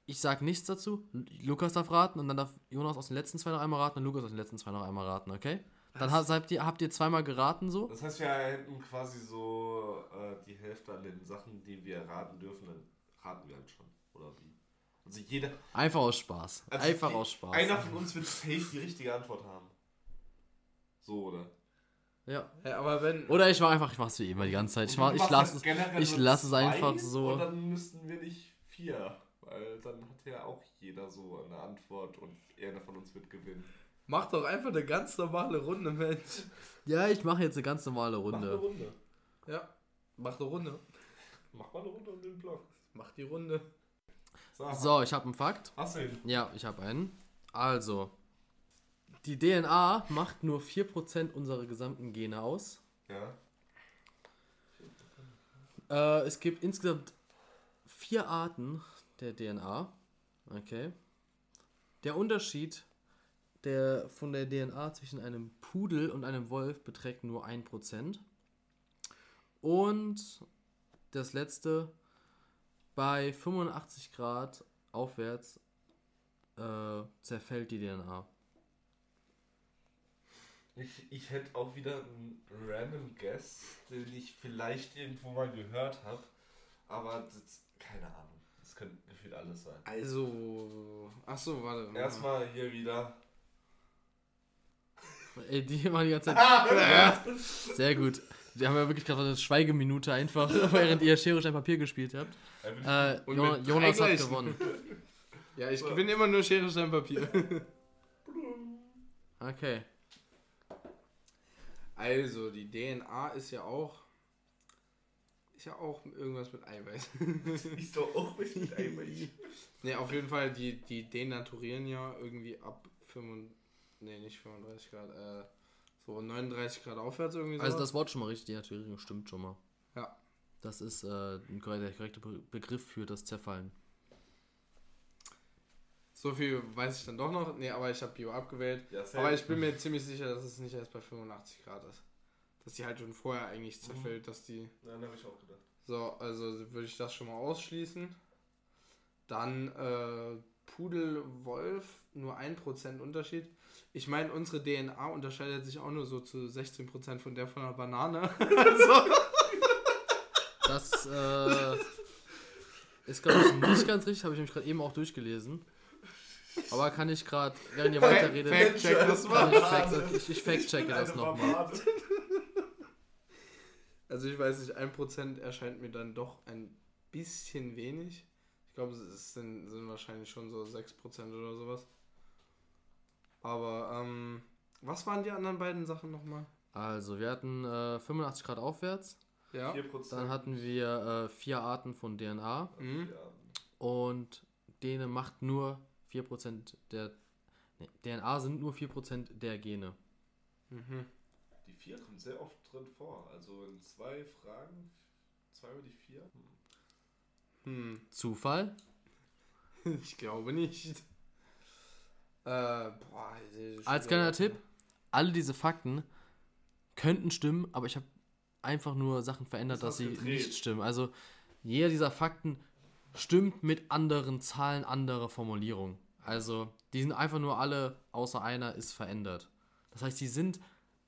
Ich sag nichts dazu. Lukas darf raten und dann darf Jonas aus den letzten zwei noch einmal raten und Lukas aus den letzten zwei noch einmal raten, okay? Dann Was? habt ihr, habt ihr zweimal geraten so. Das heißt, wir hätten quasi so äh, die Hälfte an den Sachen, die wir raten dürfen, dann raten wir halt schon. Oder wie? Also jeder. Einfach aus Spaß. Also Einfach die, aus Spaß. Einer von uns wird safe die richtige Antwort haben. So, oder? ja. Ja, aber wenn. Oder ich war einfach, ich mach's wie immer die ganze Zeit. Ich, mach, ich lasse es. ich nur lass es einfach so. Und dann müssten wir nicht vier. Weil dann hat ja auch jeder so eine Antwort und einer von uns wird gewinnen. Mach doch einfach eine ganz normale Runde, Mensch. Ja, ich mache jetzt eine ganz normale Mach eine Runde. Runde. Ja. Mach eine Runde. Mach mal eine Runde um den Block. Mach die Runde. So, ich habe einen Fakt. Hast du ihn? Ja, ich habe einen. Also, die DNA macht nur 4% unserer gesamten Gene aus. Ja. Äh, es gibt insgesamt vier Arten der DNA. Okay. Der Unterschied der, von der DNA zwischen einem Pudel und einem Wolf beträgt nur 1%. Und das letzte, bei 85 Grad aufwärts äh, zerfällt die DNA. Ich, ich hätte auch wieder einen random Guess, den ich vielleicht irgendwo mal gehört habe. Aber das, keine Ahnung. Das könnte gefühlt alles sein. Also. Achso, warte. Erstmal hier wieder. Ey, die machen die ganze Zeit. Sehr gut. Die haben ja wirklich gerade eine Schweigeminute einfach, während ihr Schere, Stein, Papier gespielt habt. Äh, Und jo Jonas hat gewonnen. Ja, ich gewinne immer nur Schere, Stein, Papier. Okay. Also, die DNA ist ja auch. Ist ja auch irgendwas mit Eiweiß. Ist doch auch richtig Eiweiß. ne, auf jeden Fall, die, die denaturieren ja irgendwie ab 35. Ne, nicht 35 Grad, äh, so 39 Grad aufwärts irgendwie so. Also das Wort schon mal richtig, die Naturierung stimmt schon mal. Ja. Das ist äh, ein korrekter, der korrekte Be Begriff für das Zerfallen. So viel weiß ich dann doch noch. Ne, aber ich habe Bio abgewählt. Ja. Aber ich bin mir ziemlich sicher, dass es nicht erst bei 85 Grad ist. Dass die halt schon vorher eigentlich zerfällt, dass die. Nein, habe ich auch gedacht. So, also würde ich das schon mal ausschließen. Dann äh, Pudel, Wolf, nur 1% Unterschied. Ich meine, unsere DNA unterscheidet sich auch nur so zu 16% von der von einer Banane. Das äh, ist, glaube ich, nicht ganz richtig, habe ich nämlich gerade eben auch durchgelesen. Aber kann ich gerade, während ihr weiterredet, Fact check das mal. ich, fact, ich, ich fact-checke das nochmal. Also ich weiß nicht, 1% erscheint mir dann doch ein bisschen wenig. Ich glaube, es sind, sind wahrscheinlich schon so 6% oder sowas. Aber, ähm, was waren die anderen beiden Sachen nochmal? Also, wir hatten äh, 85 Grad aufwärts, Ja. 4%. dann hatten wir äh, vier Arten von DNA Mhm. Und denen macht nur 4% der. Nee, DNA sind nur 4% der Gene. Mhm. Die 4 kommt sehr oft drin vor. Also in zwei Fragen, zweimal die 4. Hm. Hm. Zufall? Ich glaube nicht. Äh, boah, das Als kleiner Tipp, alle diese Fakten könnten stimmen, aber ich habe einfach nur Sachen verändert, Ist dass sie gedreht. nicht stimmen. Also jeder dieser Fakten stimmt mit anderen Zahlen, anderer Formulierung. Also die sind einfach nur alle, außer einer ist verändert. Das heißt, die sind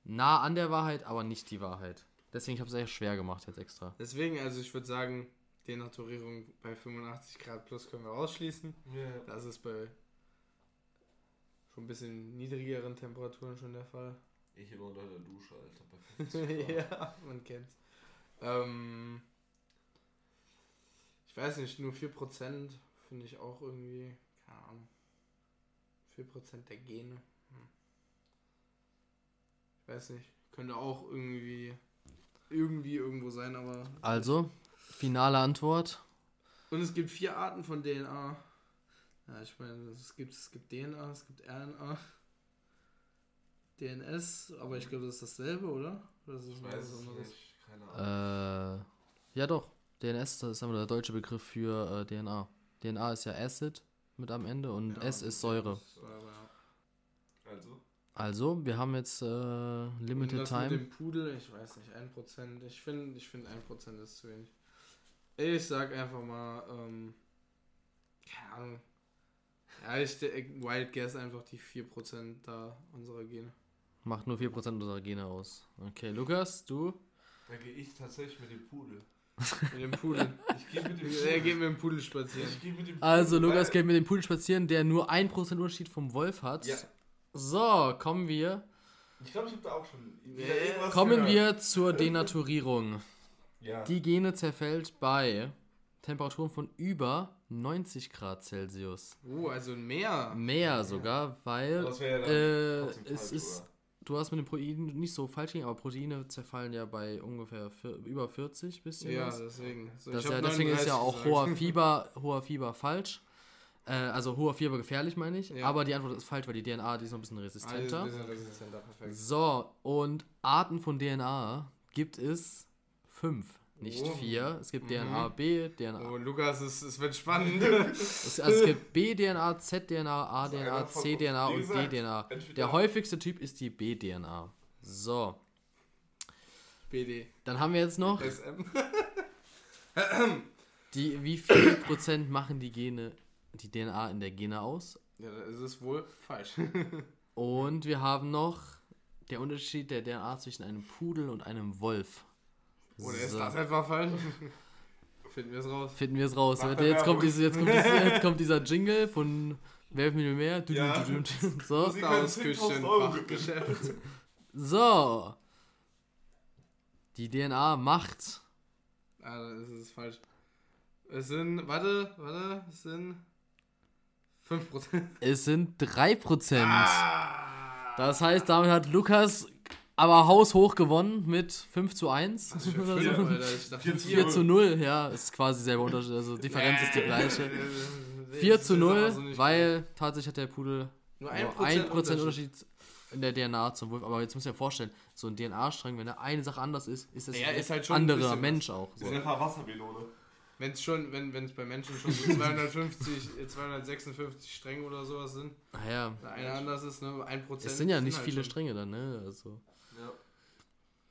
nah an der Wahrheit, aber nicht die Wahrheit. Deswegen habe ich es sehr schwer gemacht jetzt extra. Deswegen, also ich würde sagen, Denaturierung bei 85 Grad plus können wir ausschließen. Ja. Das ist bei schon ein bisschen niedrigeren Temperaturen schon der Fall. Ich immer unter der Dusche, Alter. Bei 50 Grad. ja, man kennt's. Ähm, ich weiß nicht, nur 4% finde ich auch irgendwie, keine Ahnung. 4% der Gene. Weiß nicht. Könnte auch irgendwie irgendwie irgendwo sein, aber. Also, finale Antwort. Und es gibt vier Arten von DNA. Ja, ich meine, es gibt, es gibt DNA, es gibt RNA. DNS, aber ich glaube, das ist dasselbe, oder? Oder ist das Ich weiß es nicht. Keine Ahnung. Äh, ja doch, DNS, das ist einfach der deutsche Begriff für äh, DNA. DNA ist ja Acid mit am Ende und Ja, S ist Säure. Säure, ja. Also, Also, wir haben jetzt äh, Limited das Time. mit dem Pudel, ich weiß nicht, 1%. Ich finde, ich finde 1% ist zu wenig. Ich sag einfach mal, ähm, keine Ahnung. Ja, ich Wild Guess einfach die 4% da unserer Gene. Macht nur 4% unserer Gene aus. Okay, Lukas, du? da gehe ich tatsächlich mit dem Pudel. Mit dem Pudel. Ich gehe mit dem er geht mit dem Pudel spazieren. Ich gehe mit dem Also, Pudel, Lukas weil- geht mit dem Pudel spazieren, der nur 1% Unterschied vom Wolf hat. Ja. So, kommen wir. Ich glaube, ich habe da auch schon wieder Nee. irgendwas Kommen gehört. wir zur Denaturierung. Ja. Die Gene zerfällt bei Temperaturen von über 90 Grad Celsius. Uh, also Meer. Mehr sogar, weil das wäre ja dann äh, es falsch, ist, oder? du hast mit den Proteinen nicht so falsch gelegen, aber Proteine zerfallen ja bei ungefähr vier, über 40 bisschen. Ja, was. deswegen. So, Das ich ja, deswegen ist ja 39 auch gesagt. hoher Fieber, hoher Fieber falsch. Äh, also hoher Fieber gefährlich, meine ich. Ja. Aber die Antwort ist falsch, weil die DNA, die ist noch ein bisschen Ah, resistenter. ein bisschen resistenter, perfekt. So, und Arten von DNA gibt es fünf, nicht Oh. vier. Es gibt Mhm. DNA B, DNA. Oh, Lukas, es, es wird spannend. Es, also es gibt B-DNA, Z-DNA, A-DNA, C-DNA und D-DNA. Der häufigste Typ ist die B-DNA. So, BD. dann haben wir jetzt noch SM. die, wie viel Prozent machen die Gene, die DNA in der Gene aus? Ja, da ist es wohl falsch. Und wir haben noch der Unterschied der DNA zwischen einem Pudel und einem Wolf. Oder ist So. das etwa falsch? Finden wir es raus. Finden wir es raus. Jetzt, jetzt, kommt diese, jetzt, kommt diese, jetzt kommt dieser Jingle von Wer mir mehr. Du, Ja. du, du, du, so. Aus 10.000 Euro Küchenfachgeschäft. so. Die DNA macht. Ah, das ist falsch. Es sind, warte, warte, es sind 5%. Es sind 3%. Ah! Das heißt, damit hat Lukas Aber haushoch gewonnen mit 5 zu 1. Für oder Philipp, so. Alter, ich dachte, 4 zu 4 zu 0, ja, ist quasi selber Unterschied. Also Differenz ist die gleiche. 4 zu 0, weil tatsächlich hat der Pudel Nur nur 1% Unterschied in der DNA zum Wolf. Aber jetzt muss ich mir vorstellen, so ein DNA-Strang, wenn da eine Sache anders ist, ist das Ja, ein ist halt schon ein anderer Mensch auch. Das So. ist einfach Wassermelone. Wenn es schon, wenn es bei Menschen schon so 250, äh, 256 Stränge oder sowas sind, Naja, da einer anders ist, ne, 1%. es sind ja nicht halt viele schon- Stränge dann, ne? Also, Ja.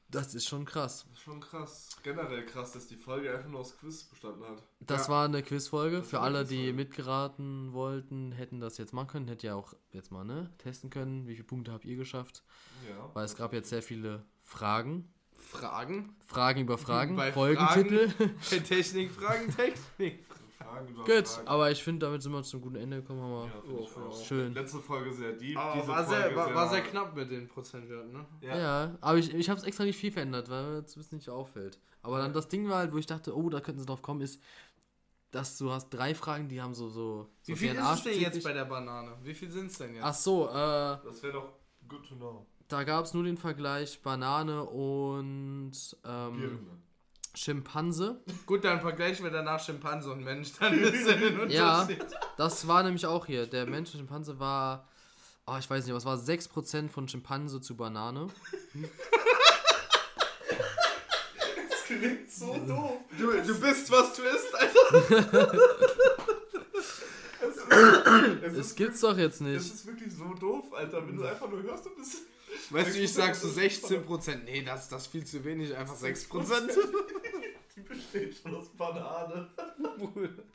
das ist schon krass. Das ist schon krass. Generell krass, dass die Folge einfach nur aus Quiz bestanden hat. Das Ja. war eine Quizfolge. Das Für eine alle, die mitgeraten wollten, hätten das jetzt machen können. Hätte ja auch jetzt mal ne, testen können. Wie viele Punkte habt ihr geschafft? Ja. Weil es gab jetzt sehr viele Fragen. Fragen? Fragen über Fragen. Bei Folgentitel. Bei Technik, Fragen, Technik. Fragen über Gut, Fragen. aber ich finde, damit sind wir zum guten Ende gekommen. Haben wir Ja, Oh, auch. schön. Letzte Folge sehr deep. Aber diese war, Folge sehr, war, war sehr knapp mit den Prozentwerten, ne? Ja. Ja, aber ich, ich habe es extra nicht viel verändert, weil mir bisschen nicht auffällt. Aber dann das Ding war halt, wo ich dachte, oh, da könnten sie drauf kommen, ist, dass du hast drei Fragen, die haben so so. so Wie viel ist es denn jetzt bei der Banane? Wie viel sind es denn jetzt? Ach so, äh, Das wäre doch good to know. Da gab es nur den Vergleich Banane und ähm. Schimpanse. Gut, dann vergleichen wir danach Schimpanse und Mensch, dann ihr den Ja, das war nämlich auch hier. Der Mensch und Schimpanse war, oh, ich weiß nicht, was war 6% von Schimpanse zu Banane. Das klingt so doof. Du, du bist, was du isst, Alter. Es ist, es Das ist, gibt's doch jetzt nicht. ist wirklich so doof, Alter. Wenn du einfach nur hörst, du bist. Weißt du, ich sag so 16%. Nee, das, das ist viel zu wenig, einfach 6%. Die besteht schon aus Banane.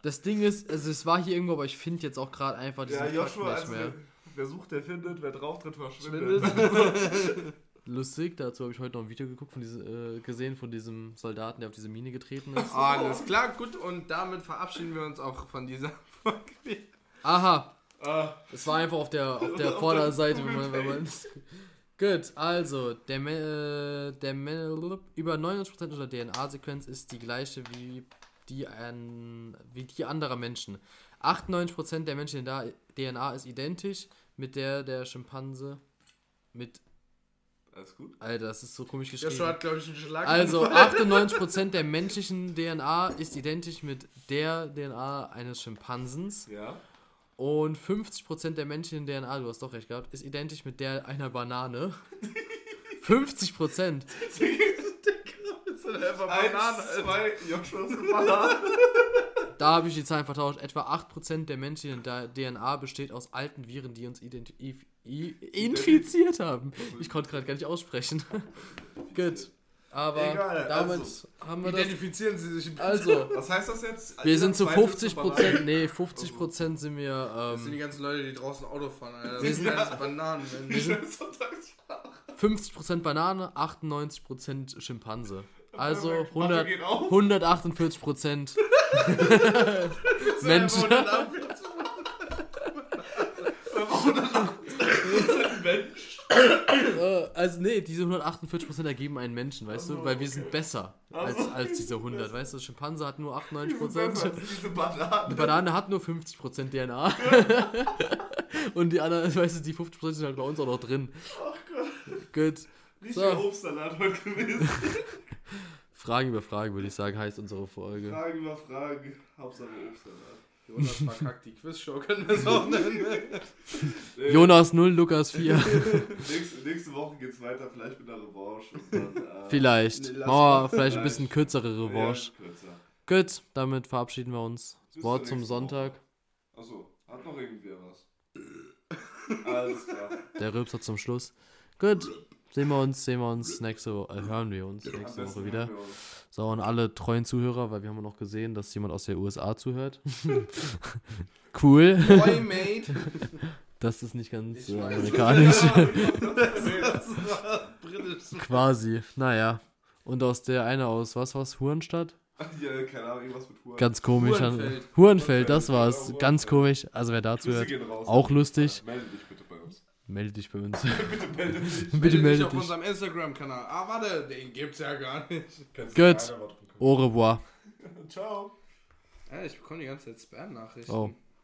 Das Ding ist, also es war hier irgendwo, aber ich finde jetzt auch gerade einfach diesen Ja, Joshua, nicht also mehr. wer, wer sucht, der findet, wer drauftritt, verschwindet. Lustig, dazu habe ich heute noch ein Video geguckt von diese, äh, gesehen von diesem Soldaten, der auf diese Mine getreten ist. Alles klar, gut, und damit verabschieden wir uns auch von dieser Folge. Aha, Ah, es war einfach auf der, auf der Vorderseite, der wenn man, wenn man Gut, also, der, äh, der über 99% unserer DNA-Sequenz ist die gleiche wie die, an, wie die anderer Menschen. 98% der Menschen in der DNA ist identisch mit der der Schimpanse. Mit, alles gut. Alter, das ist so komisch geschrieben. Joshua hat, glaube ich, einen Schlag. Also 98% der menschlichen DNA ist identisch mit der DNA eines Schimpansens. Ja. Und 50% der menschlichen DNA, du hast doch recht gehabt, ist identisch mit der einer Banane. 50%. ist dann einfach Banane, Eins, zwei, Joshua ist eine Banane. Da habe ich die Zahlen vertauscht. Etwa 8% der menschlichen DNA besteht aus alten Viren, die uns infiziert haben. Ich konnte gerade gar nicht aussprechen. Gut. Aber Egal, damit also, haben wir das. Identifizieren Sie sich bitte. Also, Was heißt das jetzt? wir sind zu zweite ist 50 eine Prozent, nee, 50 Prozent sind wir, Das sind die ähm, ganzen Leute, die draußen Auto fahren, Alter. Wir Das sind- alles Bananen. Wir sind Sonntagssprache. 50 Prozent Banane, 98 Prozent Schimpanse. Also 100, Mathe geht auf. 148 Prozent Menschen. Mensch. Äh, also nee, diese 148 Prozent ergeben einen Menschen, weißt du, Ach so, weil wir okay. sind besser Ach als, als diese 100, weißt du, Schimpanse hat nur 98 Besser Prozent. als Diese Banane. Eine Banane hat nur 50 Prozent DNA. Und die anderen, weißt du, die 50 Prozent sind halt bei uns auch noch drin. Ach Gott. Gut. Richtiger So. Obstsalat heute gewesen. Fragen über Fragen, würde ich sagen, heißt unsere Folge. Fragen über Fragen. Hauptsache Obstsalat. Jonas verkackt die Quizshow, können wir es auch nennen. Jonas 0, Lukas 4. Nächste, nächste Woche geht's weiter, vielleicht mit einer Revanche. Und dann, äh, Vielleicht. Nee, wir mal. vielleicht ein bisschen kürzere Revanche. Ja, kürzer. Gut, damit verabschieden wir uns. Bis Wort zum Sonntag. Achso, hat noch irgendwer was? Alles klar. Der Rülpser zum Schluss. Gut, sehen wir uns, sehen wir uns nächste Woche, äh, hören wir uns nächste Woche wieder. So, und alle treuen Zuhörer, weil wir haben ja noch gesehen, dass jemand aus der USA zuhört. cool. Boy, mate. Das ist nicht ganz Ich äh, weiß. amerikanisch. Das war britisch. Quasi. Naja. Und aus der eine aus, was war's? Hurenstadt? Ja, keine Ahnung, irgendwas mit Huren. Ganz komisch. Hurenfeld. Hurenfeld, das Hurenfeld, war's. genau, Ganz Hurenfeld. komisch. Also wer dazu hört, auch lustig. Melde dich bitte. Melde dich bei uns. bitte melde dich. Bitte Melde dich auf dich. unserem Instagram-Kanal. Ah, warte, den gibt's ja gar nicht. Gut. Au revoir. Ciao. Ja, ich bekomme die ganze Zeit Spam-Nachrichten. Oh.